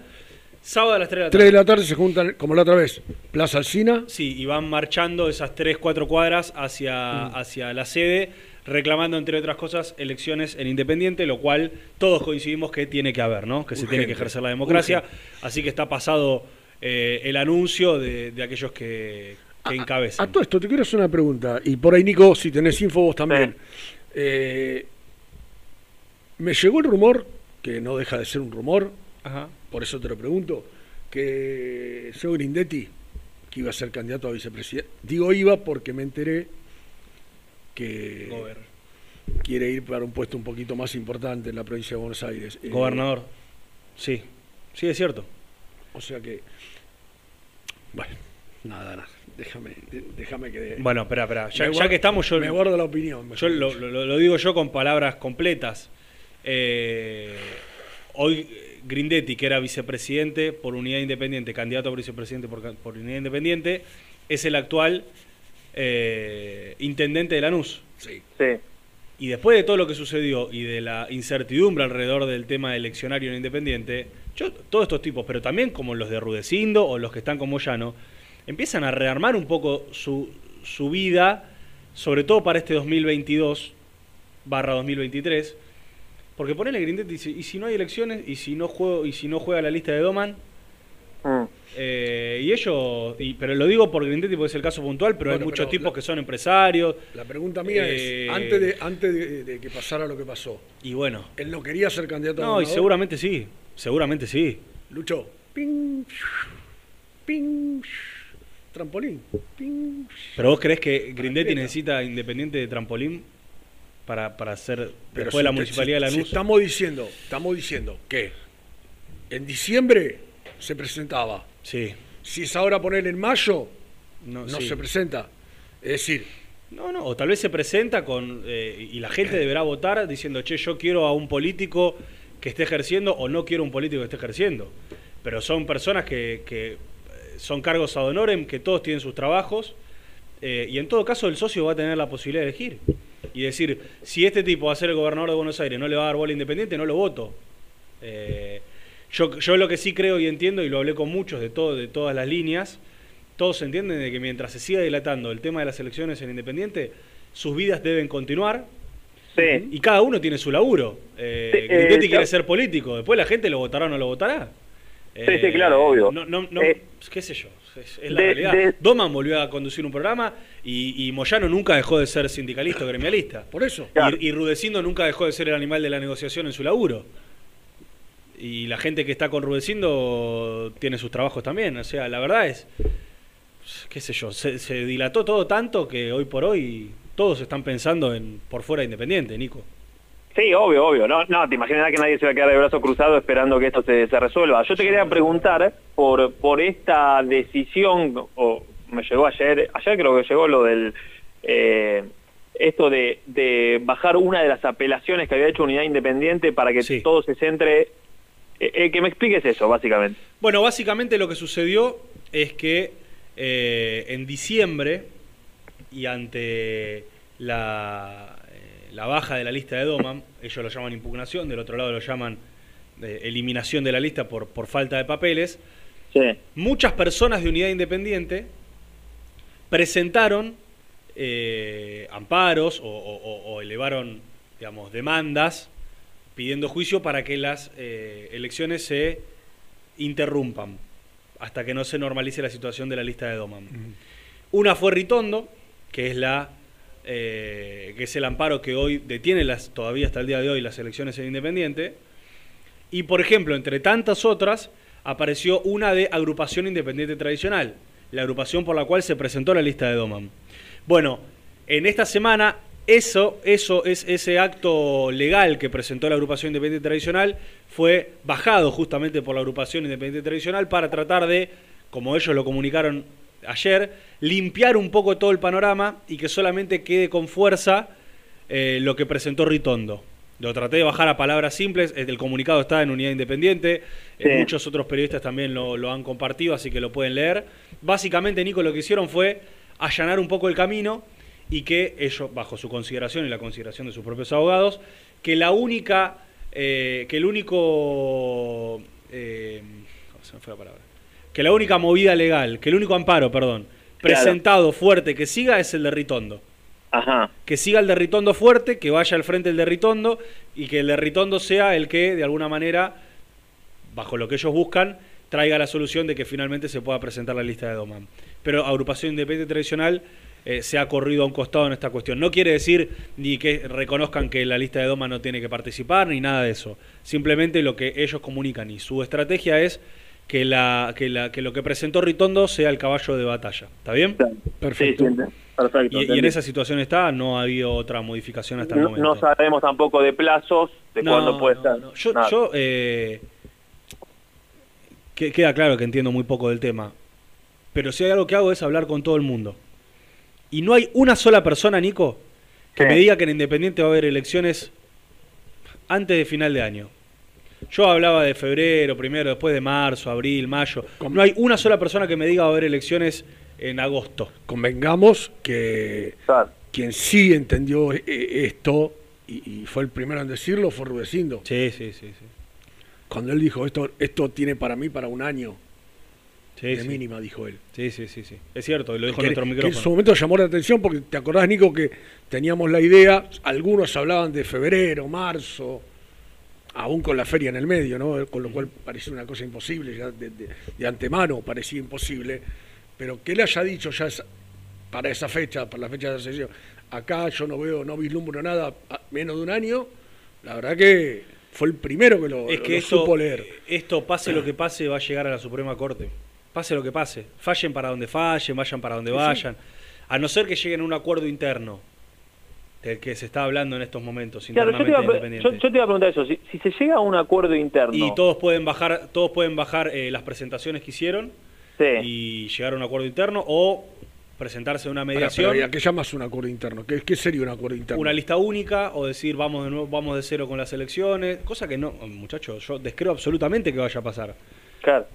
Sábado a las 3 de la 3 tarde. de la tarde se juntan, como la otra vez, Plaza Alcina. Sí, y van marchando esas 3, 4 cuadras hacia, hacia la sede, reclamando, entre otras cosas, elecciones en Independiente, lo cual todos coincidimos que tiene que haber, ¿no? Que se tiene que ejercer la democracia. urgente. Así que está pasado eh, el anuncio de, de aquellos que, que encabezan. A todo esto te quiero hacer una pregunta, y por ahí Nico, si tenés info vos también. Eh, me llegó el rumor, que no deja de ser un rumor, Ajá. por eso te lo pregunto, que Seo Grindetti, que iba a ser candidato a vicepresidente, digo iba porque me enteré que Gober. quiere ir para un puesto un poquito más importante en la provincia de Buenos Aires. Eh, Gobernador. Sí, sí, es cierto. o sea que, bueno, nada, nada, déjame, déjame que... Bueno, espera, espera. Ya, que estamos, yo. me guardo la opinión, Yo lo, lo- lo digo yo con palabras completas. Eh, hoy Grindetti, que era vicepresidente por unidad independiente, candidato a vicepresidente por, unidad independiente, es el actual eh, intendente de Lanús. Sí. Y después de todo lo que sucedió y de la incertidumbre alrededor del tema eleccionario en Independiente, yo, todos estos tipos, pero también como los de Rudecindo o los que están con Moyano, empiezan a rearmar un poco su, su vida, sobre todo para este 2022 barra 2023, porque ponele Grindetti y si, y si no hay elecciones y si no juego y si no juega la lista de Doman, Mm. eh, y ellos, y- pero lo digo por Grindetti porque es el caso puntual, pero hay muchos pero tipos que son empresarios. La pregunta mía Eh, es, antes, de, antes de, de que pasara lo que pasó, Y bueno. ¿él no quería ser candidato a No, y seguramente sí, seguramente sí. Luchó. Ping, ping. trampolín. Ping. Pero vos creés que Grindetti necesita Independiente de trampolín para, para hacer Pero después de la te- Municipalidad si- de Lanús? estamos diciendo, estamos diciendo que en diciembre se presentaba. Sí. Si es ahora poner en mayo, No, no, sí. se presenta. Es decir, No, no, o tal vez se presenta con eh, y la gente deberá votar diciendo, che, yo quiero a un político que esté ejerciendo o no quiero un político que esté ejerciendo. Pero son personas que, que, eh, son cargos ad honorem, que todos tienen sus trabajos, eh, y en todo caso el socio va a tener la posibilidad de elegir. Y decir, si este tipo va a ser el gobernador de Buenos Aires, no le va a dar bola independiente, no lo voto. Eh, yo, yo lo que sí creo y entiendo, y lo hablé con muchos de, todo, de todas las líneas, todos entienden de que mientras se siga dilatando el tema de las elecciones en Independiente, sus vidas deben continuar. Y cada uno tiene su laburo. Eh, Sí, eh, quiere yo- ser político, después la gente lo votará o no lo votará. Sí, sí, claro, obvio. No, no, no, Eh, qué sé yo, es, es la de- realidad. de- Doman volvió a conducir un programa y, y Moyano nunca dejó de ser sindicalista o gremialista. Por eso. Y, y Rudecindo nunca dejó de ser el animal de la negociación en su laburo. Y la gente que está con Rudecindo tiene sus trabajos también. O sea, la verdad es, qué sé yo, se, se dilató todo tanto que hoy por hoy todos están pensando en por fuera de Independiente, Nico. Sí, obvio, obvio. No, no, te imaginas que nadie se va a quedar de brazo cruzado esperando que esto se, se resuelva. Yo te quería preguntar por, por esta decisión, o me llegó ayer, ayer creo que llegó lo del... eh, esto de, de bajar una de las apelaciones que había hecho Unidad Independiente para que todo se centre... eh, eh, que me expliques eso, básicamente. Bueno, básicamente lo que sucedió es que en diciembre y ante la, la baja de la lista de Doman, ellos lo llaman impugnación, del otro lado lo llaman eh, eliminación de la lista por, por falta de papeles, muchas personas de Unidad Independiente presentaron eh, amparos o, o- o- o elevaron, digamos, demandas pidiendo juicio para que las eh, elecciones se interrumpan hasta que no se normalice la situación de la lista de Doman. Una fue Ritondo, que es la eh, que es el amparo que hoy detiene las todavía hasta el día de hoy las elecciones en Independiente. Y por ejemplo, entre tantas otras, apareció una de agrupación independiente tradicional, la agrupación por la cual se presentó la lista de Doman. Bueno, en esta semana eso, eso es ese acto legal que presentó la agrupación independiente tradicional fue bajado justamente por la agrupación independiente tradicional para tratar de, como ellos lo comunicaron ayer, limpiar un poco todo el panorama y que solamente quede con fuerza eh, lo que presentó Ritondo. Lo traté de bajar a palabras simples, el comunicado está en Unidad Independiente, eh, muchos otros periodistas también lo, lo han compartido, así que lo pueden leer. Básicamente, Nico, lo que hicieron fue allanar un poco el camino y que ellos, bajo su consideración y la consideración de sus propios abogados, que la única, eh, que el único, eh, ¿cómo se me fue la palabra? Que la única movida legal, que el único amparo, perdón, presentado fuerte que siga es el de Ritondo. Ajá. Que siga el de Ritondo fuerte, que vaya al frente el de Ritondo y que el de Ritondo sea el que, de alguna manera, bajo lo que ellos buscan, traiga la solución de que finalmente se pueda presentar la lista de Doman. Pero Agrupación Independiente Tradicional eh, se ha corrido a un costado en esta cuestión. No quiere decir ni que reconozcan que la lista de Doman no tiene que participar, ni nada de eso. Simplemente lo que ellos comunican y su estrategia es que, la, que, la, que lo que presentó Ritondo sea el caballo de batalla. ¿Está bien? Perfecto. Sí, sí, perfecto. Y, y en esa situación está, no ha habido otra modificación hasta el no, momento. no sabemos tampoco de plazos, de No, cuándo puede no, estar. Yo, yo, eh, que- queda claro que entiendo muy poco del tema, pero si hay algo que hago es hablar con todo el mundo. Y no hay una sola persona, Nico, que me diga que en Independiente va a haber elecciones antes de final de año. Yo hablaba de febrero, primero, después de marzo, abril, mayo. No hay una sola persona que me diga va a haber elecciones en agosto. Convengamos que quien sí entendió eh, esto y, y fue el primero en decirlo fue Rudecindo. Sí, sí, sí, sí. Cuando él dijo esto, esto tiene para mí para un año Sí, de sí. mínima, dijo él. Sí, sí, sí, sí. Es cierto, y lo dijo que, en nuestro que micrófono. en su momento llamó la atención porque te acordás, Nico, que teníamos la idea, algunos hablaban de febrero, marzo, aún con la feria en el medio, ¿no? Con lo cual parecía una cosa imposible, ya de, de- de antemano parecía imposible, pero que él haya dicho ya para esa fecha, para la fecha de la sesión, acá yo no veo, no vislumbro nada a menos de un año, la verdad que fue el primero que lo, es lo que esto, supo leer. esto, pase lo que pase, va a llegar a la Suprema Corte. pase lo que pase. Fallen para donde fallen, vayan para donde sí. vayan. A no ser que lleguen a un acuerdo interno, del que se está hablando en estos momentos Claro, yo te, iba pre- yo, independiente. yo te iba a preguntar eso, si, si se llega a un acuerdo interno, Y todos pueden bajar, todos pueden bajar eh, las presentaciones que hicieron y llegar a un acuerdo interno o presentarse a una mediación, pero, ¿y ¿A qué llamas un acuerdo interno? ¿Qué, qué sería un acuerdo interno? una lista única o decir vamos de nuevo, vamos de cero con las elecciones, cosa que no, muchachos, yo descreo absolutamente que vaya a pasar.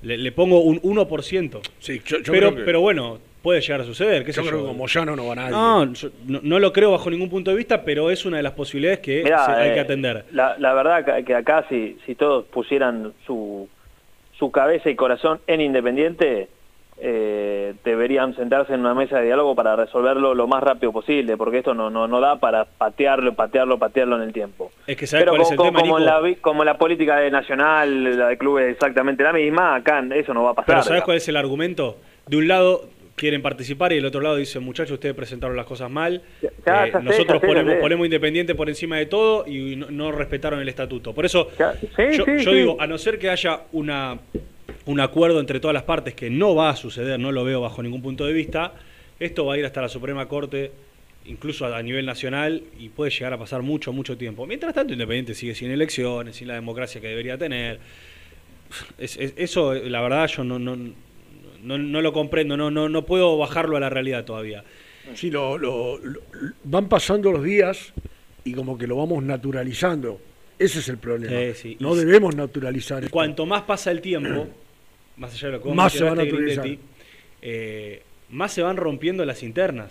Le, le pongo un 1%. Sí, yo, yo pero, creo que- pero bueno, puede llegar a suceder. ¿qué Yo sé creo yo? que como Moyano no va nadie. No, yo no, no lo creo bajo ningún punto de vista, pero es una de las posibilidades que Mirá, se- hay eh, que atender. La, la verdad que- que acá si, si todos pusieran su, su cabeza y corazón en Independiente, eh, deberían sentarse en una mesa de diálogo para resolverlo lo más rápido posible, porque esto no, no, no da para patearlo, patearlo, patearlo en el tiempo. Es que sabes Pero cuál es como, el como- tema, como en la, vi- como la política de nacional, la de clubes es exactamente la misma, acá eso no va a pasar. Pero ¿sabes cuál es el argumento? De un lado quieren participar y del otro lado dicen, muchachos, ustedes presentaron las cosas mal. ya, Eh, sé, nosotros sé, ponemos, ponemos Independiente por encima de todo y no, no respetaron el estatuto. Por eso, sí, yo, sí, yo sí. digo, a no ser que haya una, un acuerdo entre todas las partes, que no va a suceder, no lo veo bajo ningún punto de vista, esto va a ir hasta la Suprema Corte, incluso a, a nivel nacional, y puede llegar a pasar mucho, mucho tiempo. Mientras tanto, Independiente sigue sin elecciones, sin la democracia que debería tener. Es- es- eso, la verdad, yo no, no, no, no lo comprendo, no, no, no puedo bajarlo a la realidad todavía. Sí, lo, lo- lo- van pasando los días y como que lo vamos naturalizando. Ese es el problema. Sí, sí. No Y- debemos naturalizar esto. Cuanto más pasa el tiempo, más allá de lo que Más se va a mencionaste, naturalizar. Grindetti, eh, más se van rompiendo las internas.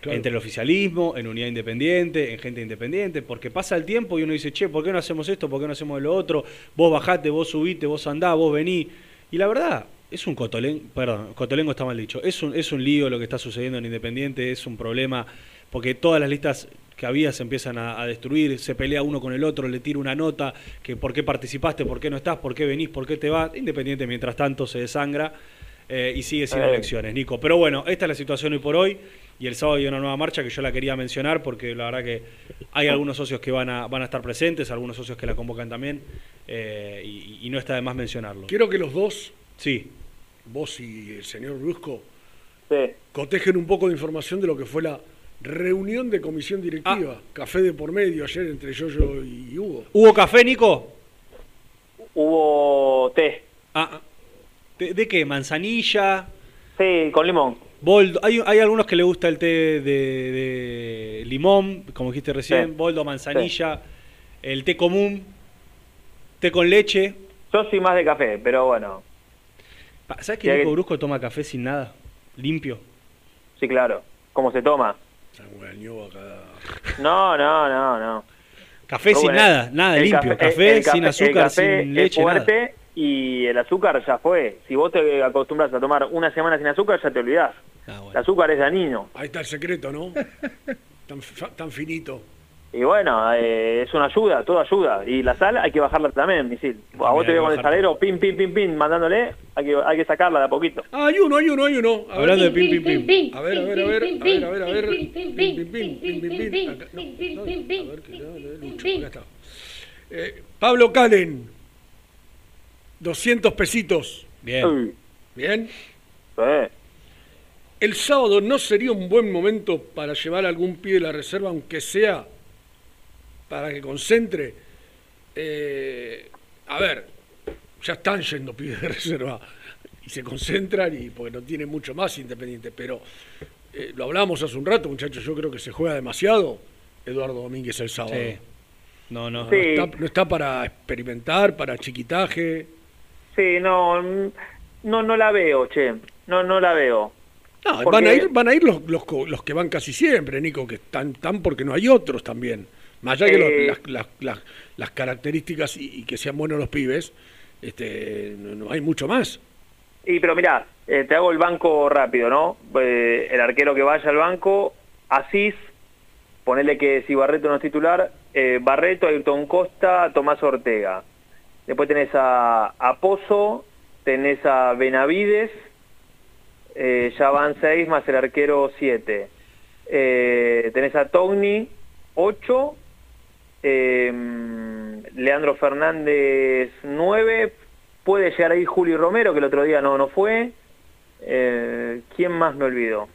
Claro. Entre el oficialismo, en unidad independiente, en gente independiente, porque pasa el tiempo y uno dice, che, ¿por qué no hacemos esto? ¿Por qué no hacemos lo otro? Vos bajate, vos subite, vos andá, vos vení. Y la verdad, es un cotolengo, perdón, cotolengo está mal dicho, es un, es un lío lo que está sucediendo en Independiente, es un problema, porque todas las listas que había se empiezan a, a destruir, se pelea uno con el otro, le tira una nota, que por qué participaste, por qué no estás, por qué venís, por qué te vas. Independiente, mientras tanto, se desangra eh, y sigue sin Eh. elecciones, Nico. Pero bueno, esta es la situación hoy por hoy. Y el sábado hay una nueva marcha que yo la quería mencionar porque la verdad que hay algunos socios que van a, van a estar presentes, algunos socios que la convocan también, eh, y, y no está de más mencionarlo. Quiero que los dos, Sí. Vos y el señor Brusco, Sí. cotejen un poco de información de lo que fue la reunión de comisión directiva, café de por medio ayer entre Yoyo y Hugo. ¿Hubo café, Nico? Hubo té. Ah, ¿de, de qué? ¿Manzanilla? Sí, con limón. Boldo. Hay, hay algunos que le gusta el té de, de limón, como dijiste recién, Sí. boldo, manzanilla, el té común, té con leche. Yo soy más de café, pero bueno, ¿Sabes Sí, que Nico que- Brusco toma café sin nada? Limpio. sí, claro. ¿Cómo se toma? No, no, no, no. Café sin nada, nada, limpio. el- Café el sin el azúcar, café sin leche, es nada. fuerte y el azúcar ya fue. Si vos te acostumbras a tomar una semana sin azúcar, ya te olvidás. El azúcar es dañino. Ahí está el secreto, ¿no? tan, tan finito. Y bueno, eh, es una ayuda, todo ayuda. Y la sal hay que bajarla también, misil. A vos te veo con el salero, pim, pim, pim, pim, mandándole, hay que, hay que sacarla de a poquito. Ah, hay uno, hay uno, hay uno. Hablando de pim, pim, pim. A ver, a ver, a ver, a ver, a ver, a ver. Pim, pim, pim, pim, pim. Eh, Pablo Calen, 200 pesitos. Bien. Bien. El sábado no sería un buen momento para llevar algún pie de la reserva, aunque sea para que concentre. Eh, a ver, ya están yendo pibes de reserva y se concentran y porque no tiene mucho más Independiente, pero eh, lo hablamos hace un rato, muchachos, yo creo que se juega demasiado Eduardo Domínguez el sábado. Sí. No, no. No, está, no está para experimentar, para chiquitaje. Sí, no, no, no la veo, che. No, no la veo. No, Porque- van a ir, van a ir los, los, co- los que van casi siempre, Nico, que están, están porque no hay otros también. Más allá que los- Eh. las, las- las- las características y, y que sean buenos los pibes, este, no, no hay mucho más. Y pero mirá, eh, te hago el banco rápido, ¿no? Eh, el arquero que vaya al banco, Asís, ponele que si Barreto no es titular, eh, Barreto, Ayrton Costa, Tomás Ortega. Después tenés a, a Pozo, tenés a Benavides, eh, ya van seis más el arquero siete. Eh, tenés a Togni, ocho. Eh, Leandro Fernández, nueve. Puede llegar ahí Juli Romero, que el otro día no, no fue. Eh, ¿Quién más me olvidó?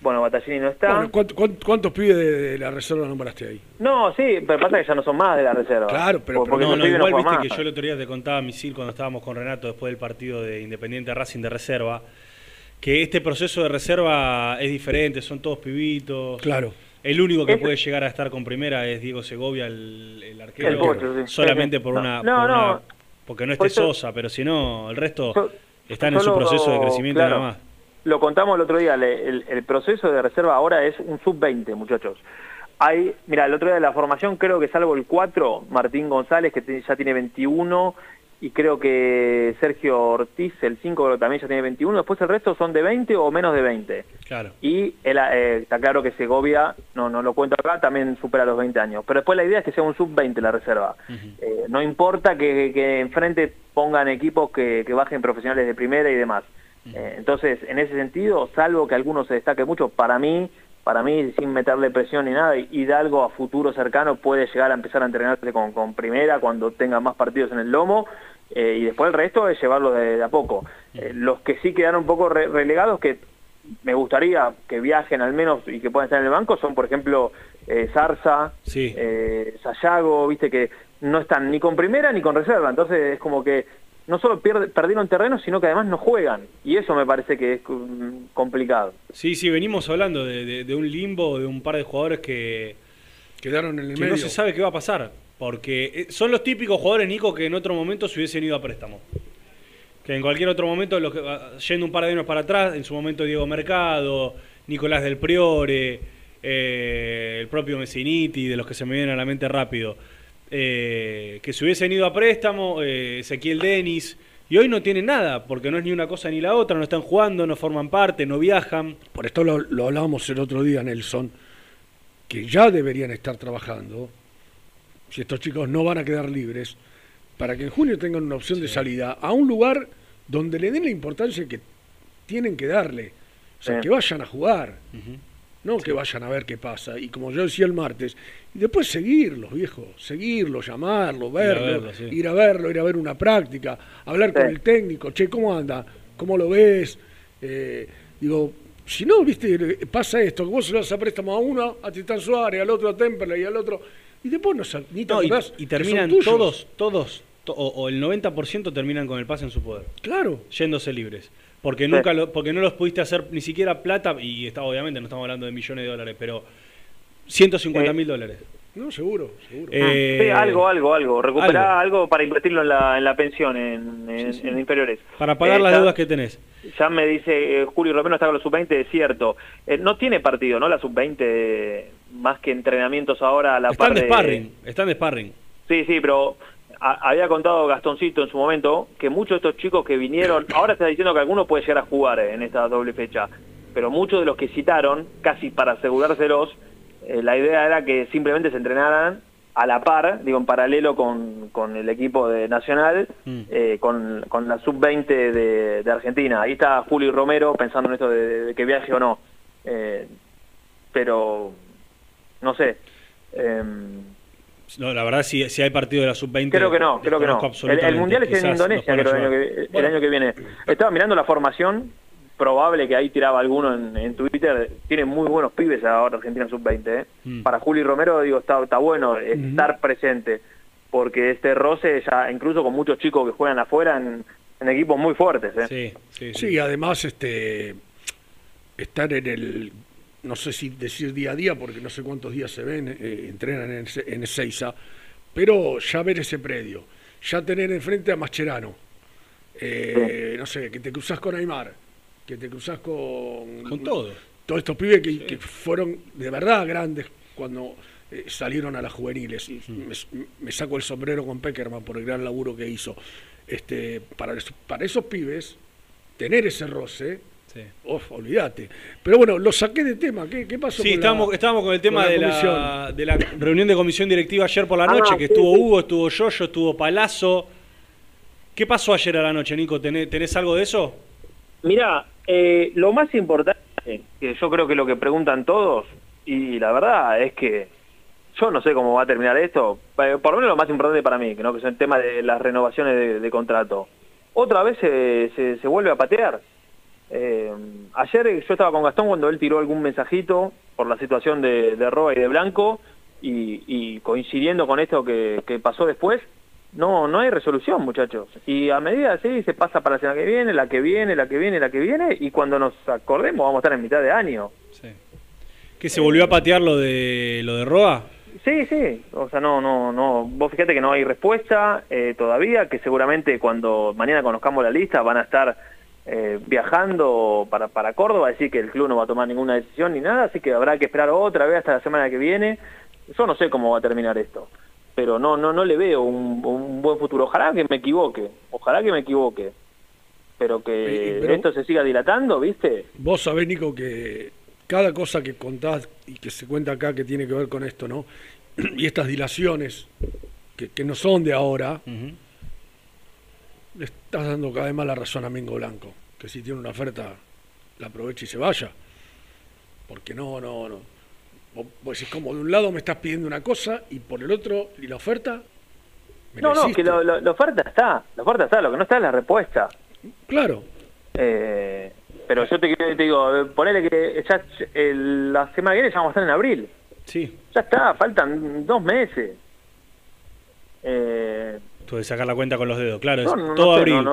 Bueno, Battaglini no está. Bueno, ¿cuánto- cuánto- ¿Cuántos pibes de, de la reserva nombraste ahí? No, sí, pero pasa que ya no son más de la reserva. Claro, pero- No, no, igual viste más. que yo el otro día te contaba, Misil, cuando estábamos con Renato después del partido de Independiente Racing de reserva, que este proceso de reserva es diferente, son todos pibitos. Claro. El único que puede llegar a estar con primera es Diego Segovia, el, el arquero. El sí. Solamente por No, una. no, por no. una- porque no esté Por Sosa, pero si no, el resto están en su lo- proceso de crecimiento claro. nada más. Lo contamos el otro día, el, el proceso de reserva ahora es un sub-20, muchachos. Hay, mira, el otro día de la formación creo que salvo el 4, Martín González, que ya tiene 21, y creo que Sergio Ortiz, el 5, también ya tiene 21, después el resto son de 20 o menos de 20. Claro. Y el, eh, está claro que Segovia, no, no lo cuento acá, también supera los 20 años. Pero después la idea es que sea un sub-20 la reserva. Eh, no importa que, que enfrente pongan equipos que, que bajen profesionales de primera y demás. Eh, entonces, en ese sentido, salvo que alguno se destaque mucho, para mí, para mí, sin meterle presión ni nada, Hidalgo a futuro cercano puede llegar a empezar a entrenarse con, con primera cuando tenga más partidos en el lomo, eh, y después el resto es llevarlo de, de a poco. Eh, los que sí quedaron un poco re- relegados, que me gustaría que viajen al menos y que puedan estar en el banco, son por ejemplo eh, Zarza, Sí. eh, Sayago, viste que no están ni con primera ni con reserva, entonces es como que no solo pierde- perdieron terreno, sino que además no juegan, y eso me parece que es mm, complicado. Sí, sí, venimos hablando de, de- de un limbo, de un par de jugadores que, Quedaron en el que medio. no se sabe qué va a pasar. Porque eh, son los típicos jugadores, Nico, que en otro momento se hubiesen ido a préstamo. Que en cualquier otro momento, que- ah, yendo un par de años para atrás, en su momento Diego Mercado, Nicolás del Priore, eh, el propio Messiniti, de los que se me vienen a la mente rápido, eh, que se hubiesen ido a préstamo, Ezequiel Denis, y hoy no tienen nada, porque no es ni una cosa ni la otra, no están jugando, no forman parte, no viajan. Por esto lo, lo hablábamos el otro día, Nelson, que ya deberían estar trabajando, si estos chicos no van a quedar libres, para que en junio tengan una opción de salida a un lugar donde le den la importancia que tienen que darle. O sea, Sí. que vayan a jugar, no que vayan a ver qué pasa. Y como yo decía el martes, y después seguirlos, viejo, seguirlos, llamarlos, verlo, verlo, sí. ir a verlo, ir a ver una práctica, hablar con el técnico, che, ¿cómo anda? ¿Cómo lo ves? Eh, digo, si no, viste, pasa esto, que vos se lo das a préstamo a uno, a Titán Suárez, al otro a Temperley y al otro, y después no, ni te No, y, terminan todos, todos, to- o, o el 90% terminan con el pase en su poder. Claro. Yéndose libres. Porque Sí. nunca lo, porque no los pudiste hacer ni siquiera plata, y está, obviamente no estamos hablando de millones de dólares, pero 150 mil dólares. No, seguro, seguro. Eh, Sí, algo, algo, algo. Recuperar algo. algo, para invertirlo en la, en la pensión, en, en- en inferiores. Para pagar Eh, las ya- deudas que tenés. Ya me dice eh, Julio Romero está con los sub-20, es cierto. Eh, no tiene partido, ¿no? La sub-20, más que entrenamientos ahora a la Están par de sparring, están de sparring. Sí, sí, pero a- había contado Gastoncito en su momento que muchos de estos chicos que vinieron, ahora está diciendo que alguno puede llegar a jugar eh, en esta doble fecha, pero muchos de los que citaron, casi para asegurárselos, eh, la idea era que simplemente se entrenaran a la par, digo, en paralelo con, con el equipo de Nacional, eh, con, con la sub-20 de, de Argentina. Ahí está Julio Romero pensando en esto de, de que viaje o no. Eh, pero, no sé. Em, No, la verdad, si, si hay partido de la sub-20. Creo que no, creo que no. El, mundial es en Indonesia, creo, el año, que, el año que viene. Estaba mirando la formación, probable que ahí tiraba alguno en, en Twitter. Tiene muy buenos pibes ahora Argentina sub-20. ¿eh? Mm. Para Juli Romero, digo, está, está bueno estar presente, porque este roce ya, incluso con muchos chicos que juegan afuera en, en equipos muy fuertes. ¿eh? Sí, Sí, además este estar en el no sé si decir día a día porque no sé cuántos días se ven, eh, entrenan en, en Ezeiza, pero ya ver ese predio, ya tener enfrente a Mascherano, eh, no sé, que te cruzas con Aymar, que te cruzas con... Con todo. Todos estos pibes que, que fueron de verdad grandes cuando eh, salieron a las juveniles. Me, me saco el sombrero con Peckerman por el gran laburo que hizo. Este, para, eso- para esos pibes, tener ese roce, uf, olvídate. Pero bueno, lo saqué de tema. ¿Qué, qué pasó Sí, con estábamos, la, estábamos con el tema con de, la, de la reunión de comisión directiva ayer por la Ah, noche, que sí, estuvo sí. Hugo, estuvo Yoyo, estuvo Palazzo. ¿Qué pasó ayer a la noche, Nico? ¿Tenés, tenés algo de eso? Mira, eh, lo más importante, que yo creo que lo que preguntan todos, y la verdad es que yo no sé cómo va a terminar esto, eh, por lo menos lo más importante para mí, que no que es el tema de las renovaciones de, de contrato. otra vez se, se, se vuelve a patear. Eh, ayer yo estaba con Gastón cuando él tiró algún mensajito por la situación de, de Roa y de Blanco y, y coincidiendo con esto que, que pasó después, no no hay resolución, muchachos. Y a medida así se pasa para la semana que viene, la que viene, la que viene, la que viene, y cuando nos acordemos vamos a estar en mitad de año. ¿Que se volvió a patear lo de lo de Roa? Sí, sí, o sea, no, no, no, vos fíjate que no hay respuesta eh, todavía, que seguramente cuando mañana conozcamos la lista van a estar eh, viajando para, para Córdoba, decir que el club no va a tomar ninguna decisión ni nada, así que habrá que esperar otra vez hasta la semana que viene. Yo no sé cómo va a terminar esto, pero no, no, no le veo un, un buen futuro. Ojalá que me equivoque, ojalá que me equivoque, pero que pero- esto se siga dilatando, ¿viste? Vos sabés, Nico, que cada cosa que contás y que se cuenta acá que tiene que ver con esto, ¿no? Y estas dilaciones que, que no son de ahora, le estás dando cada vez más la razón a Mingo Blanco, que si tiene una oferta, la aproveche y se vaya. Porque no, no, no. Vos, decís, como de un lado me estás pidiendo una cosa y por el otro, ¿y la oferta? Me No, no, que lo- lo- la oferta está, la oferta está, lo que no está es la respuesta. Claro. Eh, pero yo te, te digo, ponele que ya el- la semana que viene ya vamos a estar en abril. Sí. Ya está, faltan dos meses. Eh, Que sacar la cuenta con los dedos, claro. Es No, no, no todo abril,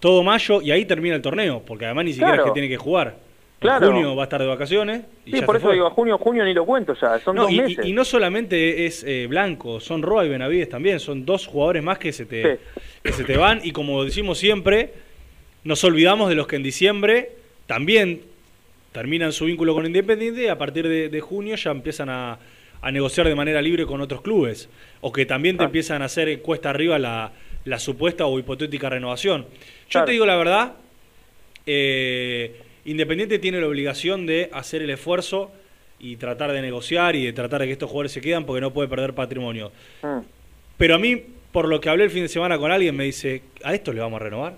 todo mayo y ahí termina el torneo, porque además ni siquiera Claro. es que tiene que jugar. Claro. En junio va a estar de vacaciones. Y sí, ya por eso fue. digo, junio, junio ni lo cuento ya, son dos y, meses. y no solamente es eh, Blanco, son Roa y Benavides también, son dos jugadores más que se, te, que se te van y como decimos siempre, nos olvidamos de los que en diciembre también terminan su vínculo con Independiente y a partir de, de junio ya empiezan a, a negociar de manera libre con otros clubes o que también te empiezan a hacer cuesta arriba la, la supuesta o hipotética renovación. Yo Claro. te digo la verdad, eh, Independiente tiene la obligación de hacer el esfuerzo y tratar de negociar y de tratar de que estos jugadores se quedan porque no puede perder patrimonio. Mm. Pero a mí, por lo que hablé el fin de semana con alguien, me dice, ¿a esto le vamos a renovar?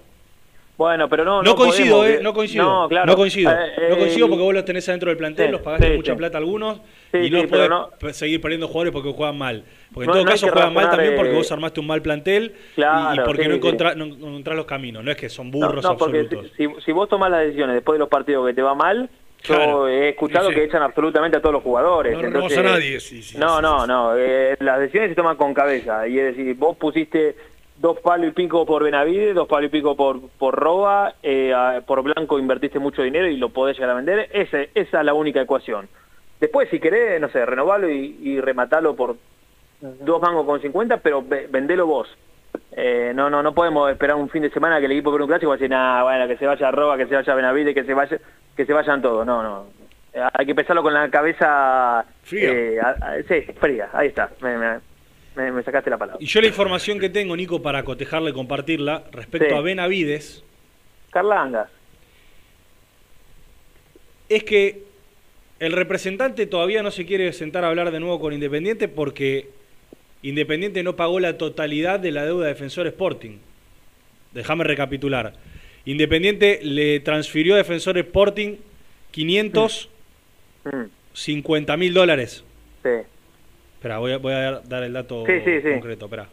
Bueno, pero no, No, coincido, podemos, eh, no coincido. No, claro. No coincido. Eh, no coincido eh, porque vos los tenés adentro del plantel, sí, los pagaste sí, mucha sí. plata a algunos Sí, y no sí, podés no- seguir perdiendo jugadores porque juegan mal. Porque en No- todo caso juegan mal también porque eh, vos armaste un mal plantel y- porque sí, encontrás, no encontrás los caminos. No es que son burros no, porque absolutos. si, si vos tomás las decisiones después de los partidos que te va mal, Claro. yo he escuchado que echan absolutamente a todos los jugadores. No renovás a nadie, no, no, no. eh, las decisiones se toman con cabeza. Y es decir, vos pusiste dos palos y pico por Benavides, dos palos y pico por, por Roba, eh, por Blanco invertiste mucho dinero y lo podés llegar a vender. Ese, esa es la única ecuación. Después, si querés, no sé, renovalo y, y rematalo por dos mangos con 50, pero ve- vendelo vos. Eh, no, no, no podemos esperar un fin de semana que el equipo con un clásico va a decir, nada, bueno, que se vaya Roba, que se vaya Benavides, que se vaya, que se vayan todos. No, no. Eh, hay que pensarlo con la cabeza Fría. eh, a- a- sí, fría. Ahí está. Me, me- me- sacaste la palabra. Y yo la información que tengo, Nico, para cotejarla y compartirla, respecto Sí. a Benavides, Carlanga. es que el representante todavía no se quiere sentar a hablar de nuevo con Independiente porque Independiente no pagó la totalidad de la deuda de Defensor Sporting. Déjame recapitular. Independiente le transfirió a Defensor Sporting 550 mil dólares. Sí. Espera, voy a, voy a dar el dato Sí, sí, sí. concreto. Espera.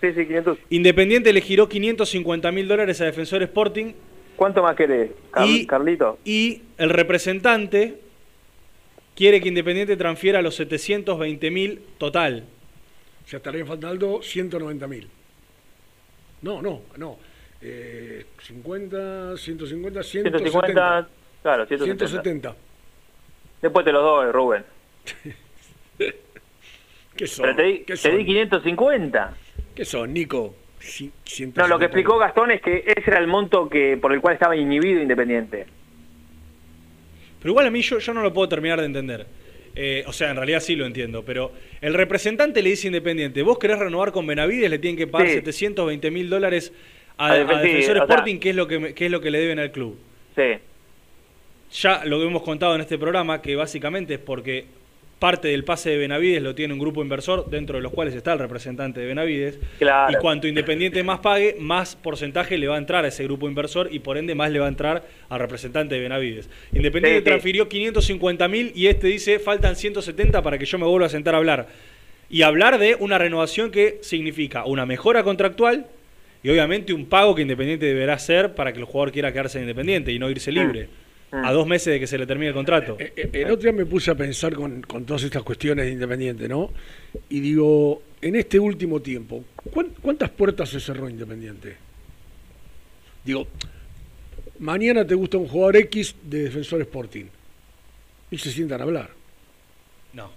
Sí, sí, 500. Independiente le giró 550 mil dólares a Defensor Sporting ¿Cuánto más querés, Car- Y- Carlito? y el representante quiere que Independiente transfiera los 720 mil total. O sea, estarían faltando 190 mil. No, no, no. Eh, 50, 150, 170. 150, claro, 170. 170. Después te los doy, Rubén. ¿Qué son? Pero te di, ¿Qué te son? di 550. ¿Qué son, Nico? No, 170. lo que explicó Gastón es que ese era el monto que por el cual estaba inhibido Independiente. Pero igual a mí yo, yo no lo puedo terminar de entender. Eh, o sea, en realidad sí lo entiendo, pero el representante le dice Independiente, vos querés renovar con Benavides, le tienen que pagar Sí. 720 mil dólares a, A a Defen- sí, Defensor sea- Sporting, que es, lo que, que es lo que le deben al club. Sí. Ya lo hemos contado en este programa, que básicamente es porque parte del pase de Benavides lo tiene un grupo inversor, dentro de los cuales está el representante de Benavides. Claro. Y cuanto Independiente más pague, más porcentaje le va a entrar a ese grupo inversor y por ende más le va a entrar al representante de Benavides. Independiente Sí, sí. transfirió 550 mil y este dice faltan 170 para que yo me vuelva a sentar a hablar. Y hablar de una renovación que significa una mejora contractual y obviamente un pago que Independiente deberá hacer para que el jugador quiera quedarse en Independiente y no irse libre. A dos meses de que se le termine el contrato. Eh, eh, El otro día me puse a pensar con, con todas estas cuestiones de Independiente, ¿no? Y digo, en este último tiempo, ¿cuán- ¿cuántas puertas se cerró Independiente? Digo, mañana te gusta un jugador X de Defensor Sporting y se sientan a hablar. No.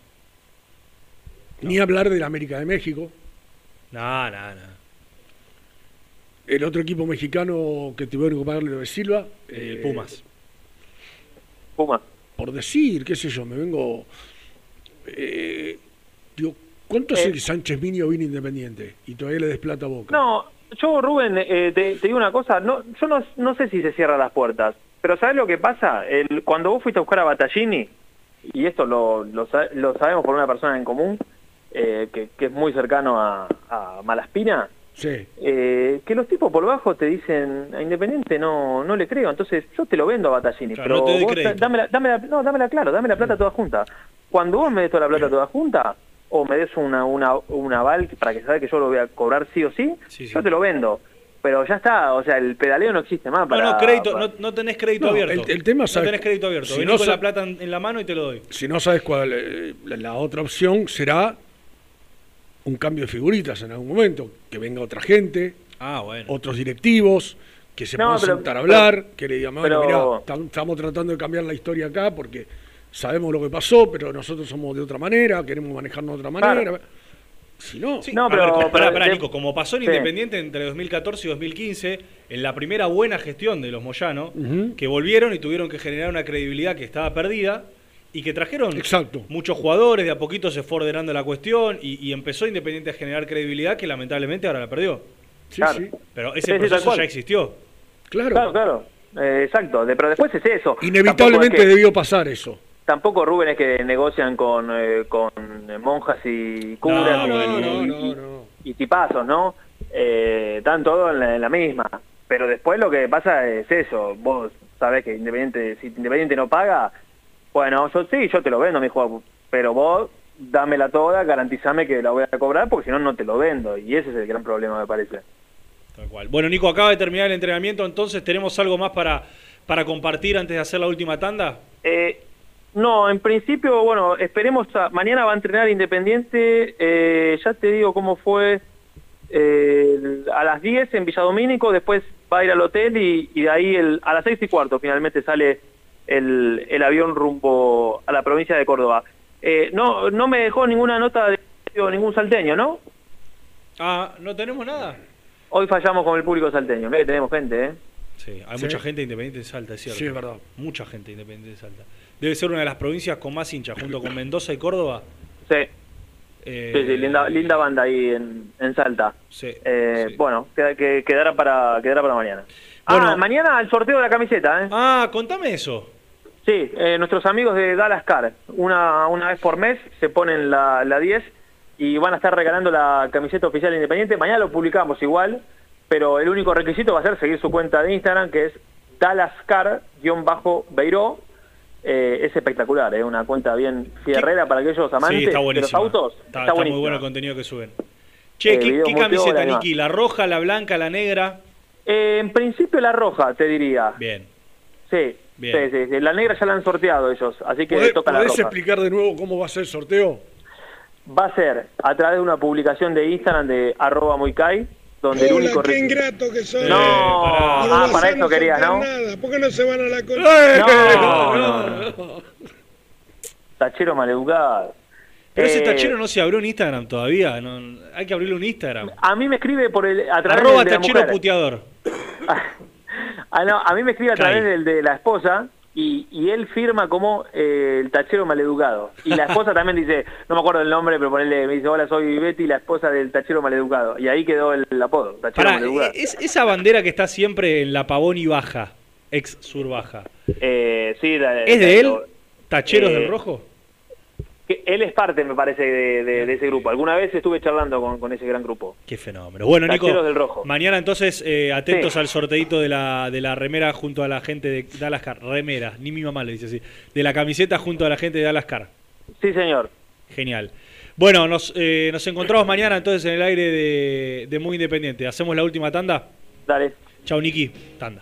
Ni hablar del América de México, No, no, no. el otro equipo mexicano que tuvieron que pagarle lo de Silva. El eh, Pumas. Por decir, qué sé yo, me vengo. eh, digo, ¿cuánto hace Eh. que Sánchez Minio vino Independiente y todavía le desplata boca? No, yo, Rubén, eh, te, te digo una cosa, no, yo no, no sé si se cierran las puertas, pero ¿sabes lo que pasa? El, cuando vos fuiste a buscar a Battaglini, y esto lo, lo, sa- lo sabemos por una persona en común, eh, que, que es muy cercano a, a Malaspina, Sí. eh, que los tipos por bajo te dicen a Independiente no no le creo, entonces yo te lo vendo a Battaglini, Claro, pero no vos dame la, dame la- no, dámela claro, dame la plata toda junta. Cuando vos me des toda la plata toda junta, o me des una, una, un aval para que sabes que yo lo voy a cobrar sí o sí, yo te lo vendo. Pero ya está, o sea, el pedaleo no existe más. Para, no, no, crédito, para- no, no tenés crédito No, abierto. el- el tema, no ¿sabes? tenés crédito abierto. Si Vení no con la plata en, en la mano y te lo doy. Si no sabes cuál, eh, la otra opción será un cambio de figuritas en algún momento, que venga otra gente, Ah, bueno. otros directivos, que se No, puedan pero- sentar a pero- hablar, que le digan, bueno, pero- mirá, tam- estamos tratando de cambiar la historia acá porque sabemos lo que pasó, pero nosotros somos de otra manera, queremos manejarnos de otra manera. Claro. Si no, No, A pero- ver, pará, pero pará, de- Nico, como pasó en Sí. Independiente entre 2014 y 2015, en la primera buena gestión de los Moyano, que volvieron y tuvieron que generar una credibilidad que estaba perdida y que trajeron Exacto. muchos jugadores, de a poquito se fue ordenando la cuestión y, y empezó Independiente a generar credibilidad que lamentablemente ahora la perdió. Sí, Claro. sí. Pero ese sí, tal proceso ya existió. Claro. Claro, claro. Eh, exacto, de- pero después es eso. Inevitablemente es que- debió pasar eso. Tampoco Rubén es que negocian con, eh, con monjas y curas No, y, no, no, y- no, no. y tipazos, ¿no? Eh, están todos en la, en la misma. Pero después lo que pasa es eso. Vos sabés que Independiente, si Independiente no paga, bueno, yo sí, yo te lo vendo, mi juego. Pero vos dámela toda, garantizame que la voy a cobrar, porque si no, no te lo vendo. Y ese es el gran problema, me parece. Tal cual. Bueno, Nico, acaba de terminar el entrenamiento, entonces tenemos algo más para, para compartir antes de hacer la última tanda. Eh, no, en principio, bueno, esperemos, a- mañana va a entrenar Independiente, eh, ya te digo cómo fue, eh, a las 10 en Villadomínico, después va a ir al hotel y, y de ahí el, a las 6 y cuarto finalmente sale el, el avión rumbo a la provincia de Córdoba. Eh, no, no me dejó ninguna nota de ningún salteño, ¿no? Ah, ¿no tenemos nada? Hoy fallamos con el público salteño, que tenemos gente, ¿eh? Sí, hay Sí. mucha gente independiente de Salta, es cierto. Sí, es verdad. Mucha gente independiente de Salta. Debe ser una de las provincias con más hinchas, junto con Mendoza y Córdoba. Sí. Eh, Sí, sí, linda, linda banda ahí en, en Salta. Sí, Eh, Bueno, queda- que, quedará, para, quedará para mañana. Bueno. ah, mañana el sorteo de la camiseta, ¿eh? Ah, contame eso. Sí, eh, nuestros amigos de Dallas Car, una, una vez por mes se ponen la, la 10 y van a estar regalando la camiseta oficial independiente. Mañana lo publicamos igual, pero el único requisito va a ser seguir su cuenta de Instagram, que es DallasCar-Beiró. Eh, es espectacular, es una cuenta bien fierrera para aquellos amantes sí, de los autos. Está, Está, está muy bueno el contenido que suben. Che, Eh, ¿qué, qué camiseta. Niki? ¿La roja, la blanca, la negra? Eh, en principio la roja, te diría. Bien. Sí, Bien. sí, sí, sí. La negra ya la han sorteado ellos, así que ¿Podés, toca la podés roja. explicar de nuevo cómo va a ser el sorteo? Va a ser a través de una publicación de Instagram de arroba muicay, donde el único... qué ingrato que son. No, ah, para eso no querías, ¿no? Nada. ¿Por qué no se van a la concha? No, no, no. Tachero maleducado. Pero ese Eh, tachero no se abrió en Instagram todavía. no- hay que abrirle un Instagram. A mí me escribe por el... A través Arroba de la tachero mujer. puteador. Ah, no, a mí me escribe a través del de la esposa y, y él firma como eh, el tachero maleducado. Y la esposa también dice, no me acuerdo el nombre, pero ponele, me dice, hola, soy Betty, la esposa del tachero maleducado. Y ahí quedó el apodo, tachero Pará, maleducado. es esa bandera que está siempre en la Pavón y Baja, ex Sur Baja. Eh, sí, la- ¿Es la- de él? ¿Tacheros eh, del Rojo? Él es parte, me parece, de, de- de ese grupo. Alguna vez estuve charlando con, con ese gran grupo. Qué fenómeno. Bueno, Nico, Tacheros del Rojo. mañana entonces eh, atentos Sí. al sorteito de la, de la remera junto a la gente de Dallas Car. Remera, ni mi mamá le dice así. De la camiseta junto a la gente de Dallas Car. Sí, señor. Genial. Bueno, nos, eh, nos encontramos mañana entonces en el aire de, de Muy Independiente. ¿Hacemos la última tanda? Dale. Chau, Niki. Tanda.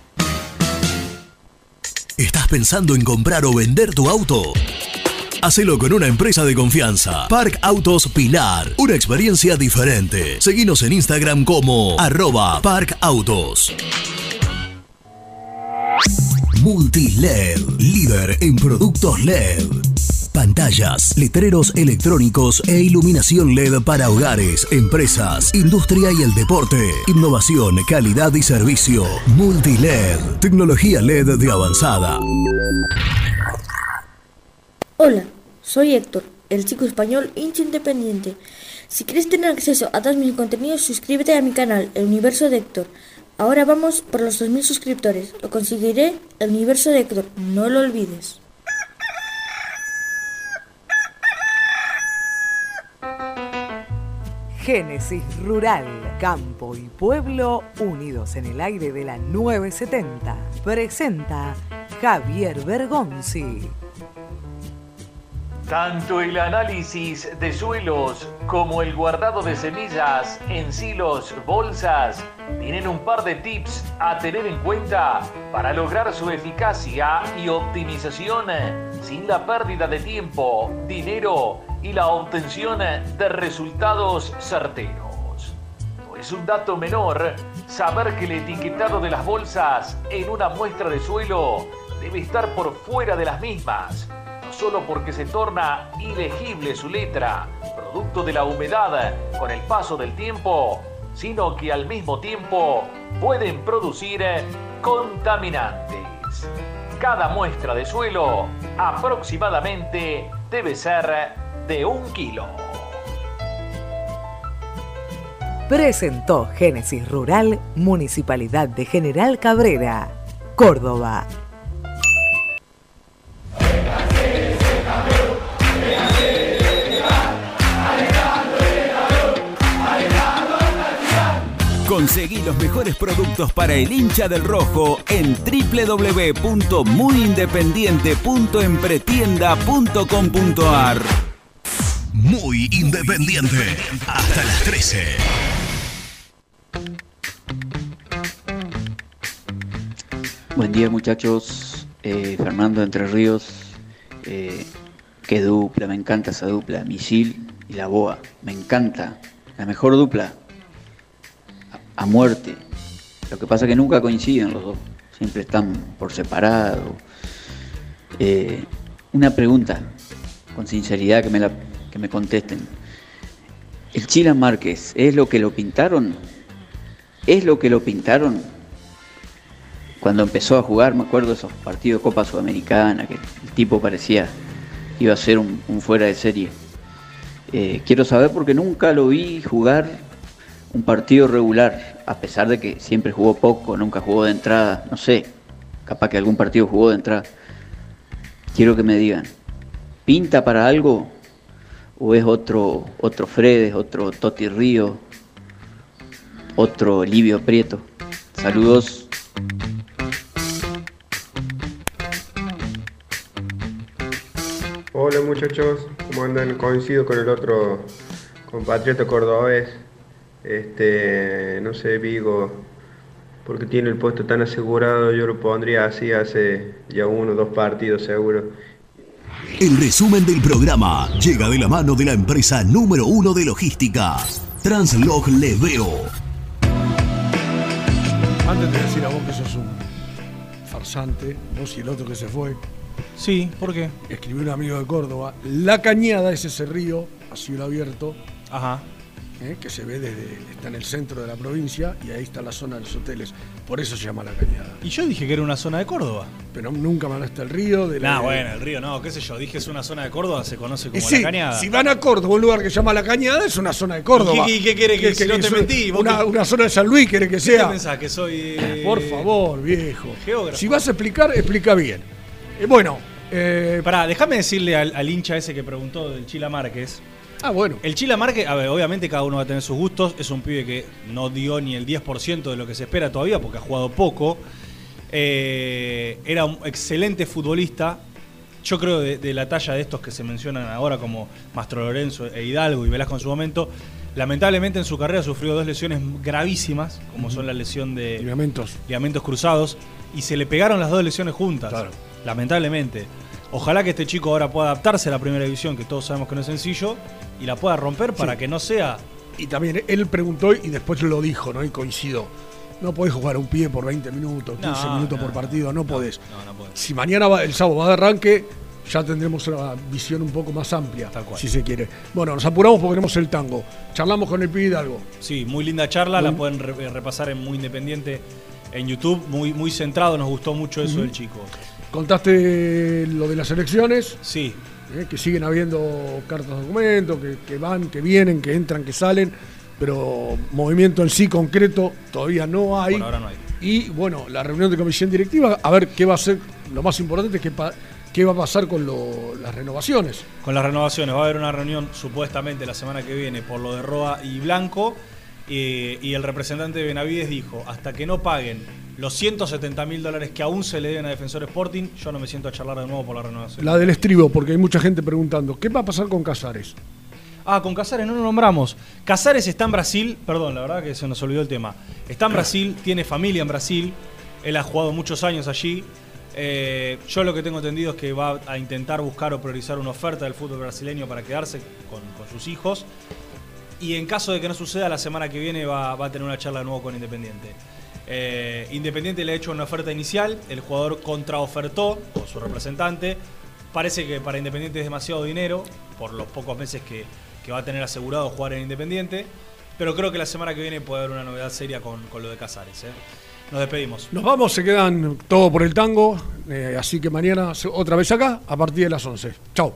¿Estás pensando en comprar o vender tu auto? Hacelo con una empresa de confianza. Park Autos Pilar. Una experiencia diferente. Seguinos en Instagram como arroba Park Autos. Multiled, líder en productos LED. Pantallas, letreros electrónicos e iluminación LED para hogares, empresas, industria y el deporte. Innovación, calidad y servicio. Multiled, tecnología LED de avanzada. Hola, soy Héctor, el chico español hincha independiente. Si quieres tener acceso a todos mis contenidos, suscríbete a mi canal, El Universo de Héctor. Ahora vamos por los 2.000 suscriptores. Lo conseguiré, El Universo de Héctor. No lo olvides. Génesis Rural, Campo y Pueblo unidos en el aire de la 970. Presenta Javier Bergonzi. Tanto el análisis de suelos como el guardado de semillas en silos, bolsas, tienen un par de tips a tener en cuenta para lograr su eficacia y optimización sin la pérdida de tiempo, dinero y la obtención de resultados certeros. No es un dato menor saber que el etiquetado de las bolsas en una muestra de suelo debe estar por fuera de las mismas no solo porque se torna ilegible su letra, producto de la humedad con el paso del tiempo, sino que al mismo tiempo pueden producir contaminantes. Cada muestra de suelo aproximadamente debe ser de un kilo. Presentó Génesis Rural, Municipalidad de General Cabrera, Córdoba. Conseguí los mejores productos para el hincha del rojo en www.muyindependiente.empretienda.com.ar. Muy independiente. Hasta las 13. Buen día muchachos, Eh, Fernando Entre Ríos, Eh, qué dupla, me encanta esa dupla, Misil y la Boa, me encanta, la mejor dupla, a, muerte. Lo que pasa es que nunca coinciden los dos, siempre están por separado. Eh, una pregunta, con sinceridad que me, la, que me contesten. ¿El Chila Márquez es lo que lo pintaron? ¿Es lo que lo pintaron? Cuando empezó a jugar, me acuerdo esos partidos de Copa Sudamericana, que el tipo parecía iba a ser un, un fuera de serie. Eh, quiero saber porque nunca lo vi jugar un partido regular, a pesar de que siempre jugó poco, nunca jugó de entrada, no sé, capaz que algún partido jugó de entrada. Quiero que me digan, ¿pinta para algo? ¿O es otro, otro Fredes, otro Toti Río, otro Livio Prieto? Saludos. Hola muchachos, ¿cómo andan? Coincido con el otro compatriota cordobés. Este, no sé, Vigo, porque tiene el puesto tan asegurado, yo lo pondría así hace ya uno o dos partidos seguro. El resumen del programa llega de la mano de la empresa número uno de logística, Translog Leveo. Antes de decir a vos que sos un farsante, vos y el otro que se fue. Sí, ¿por qué? Escribió un amigo de Córdoba. La Cañada es ese río a cielo abierto. Ajá. eh, que se ve desde. está en el centro de la provincia y ahí está la zona de los hoteles. Por eso se llama La Cañada. Y yo dije que era una zona de Córdoba. Pero nunca me hablaste del río. De la, No, bueno, el río no, qué sé yo. Dije es una zona de Córdoba, se conoce Y como sí, la cañada. si van a Córdoba, un lugar que se llama La Cañada, es una zona de Córdoba. ¿Y qué- qué quiere que- si no te mentí? ¿Vos Una, qué- una zona de San Luis quiere que ¿Qué sea. pensás? Que soy. eh, Por favor, viejo. Geógrafo. Si vas a explicar, explica bien. Eh, bueno, eh, Pará, déjame decirle al, al hincha ese que preguntó del Chila Márquez. Ah, bueno. El Chila Márquez, a ver, obviamente cada uno va a tener sus gustos. Es un pibe que no dio ni el 10% de lo que se espera todavía porque ha jugado poco. Eh, era un excelente futbolista. Yo creo de, de la talla de estos que se mencionan ahora como Mastro Lorenzo e Hidalgo y Velasco en su momento. Lamentablemente en su carrera sufrió dos lesiones gravísimas, como son la lesión de ligamentos. ligamentos cruzados, y se le pegaron las dos lesiones juntas. lamentablemente. Ojalá que este chico ahora pueda adaptarse a la primera división, que todos sabemos que no es sencillo, y la pueda romper para Sí. que no sea Y también él preguntó y después lo dijo, ¿no? Y coincido. No podés jugar un pie por 20 minutos, 15 No, minutos no, por partido, no, podés. No, no podés. Si mañana va, el sábado va de arranque, ya tendremos una visión un poco más amplia, si se quiere. Bueno, nos apuramos porque tenemos el tango. Charlamos con el pibe Hidalgo. Sí, muy linda charla, la pueden re- repasar en Muy Independiente en YouTube, muy, muy centrado, nos gustó mucho eso del chico. Contaste lo de las elecciones. Sí. que siguen habiendo cartas de documento, que, que van, que vienen, que entran, que salen, pero movimiento en sí concreto todavía no hay. Por ahora no hay. Y bueno, la reunión de comisión directiva, a ver qué va a ser, lo más importante es qué, pa- qué va a pasar con lo- las renovaciones. Con las renovaciones, va a haber una reunión supuestamente la semana que viene por lo de Roa y Blanco. Eh, y el representante de Benavides dijo: hasta que no paguen los 170 mil dólares que aún se le deben a Defensor Sporting, yo no me siento a charlar de nuevo por la renovación. La del estribo, porque hay mucha gente preguntando, ¿qué va a pasar con Casares? Ah, con Casares no lo nombramos. Casares está en Brasil, perdón, la verdad que se nos olvidó el tema. Está en Brasil, tiene familia en Brasil, él ha jugado muchos años allí. Eh, yo lo que tengo entendido es que va a intentar buscar o priorizar una oferta del fútbol brasileño para quedarse con, con sus hijos. Y en caso de que no suceda, la semana que viene va, a tener una charla de nuevo con Independiente. Eh, Independiente le ha hecho una oferta inicial, el jugador contraofertó con su representante. Parece que para Independiente es demasiado dinero, por los pocos meses que, que va a tener asegurado jugar en Independiente. Pero creo que la semana que viene puede haber una novedad seria con, con lo de Casares. ¿eh? Nos despedimos. Nos vamos, se quedan todo por el tango, eh, así que mañana otra vez acá a partir de las 11. Chao.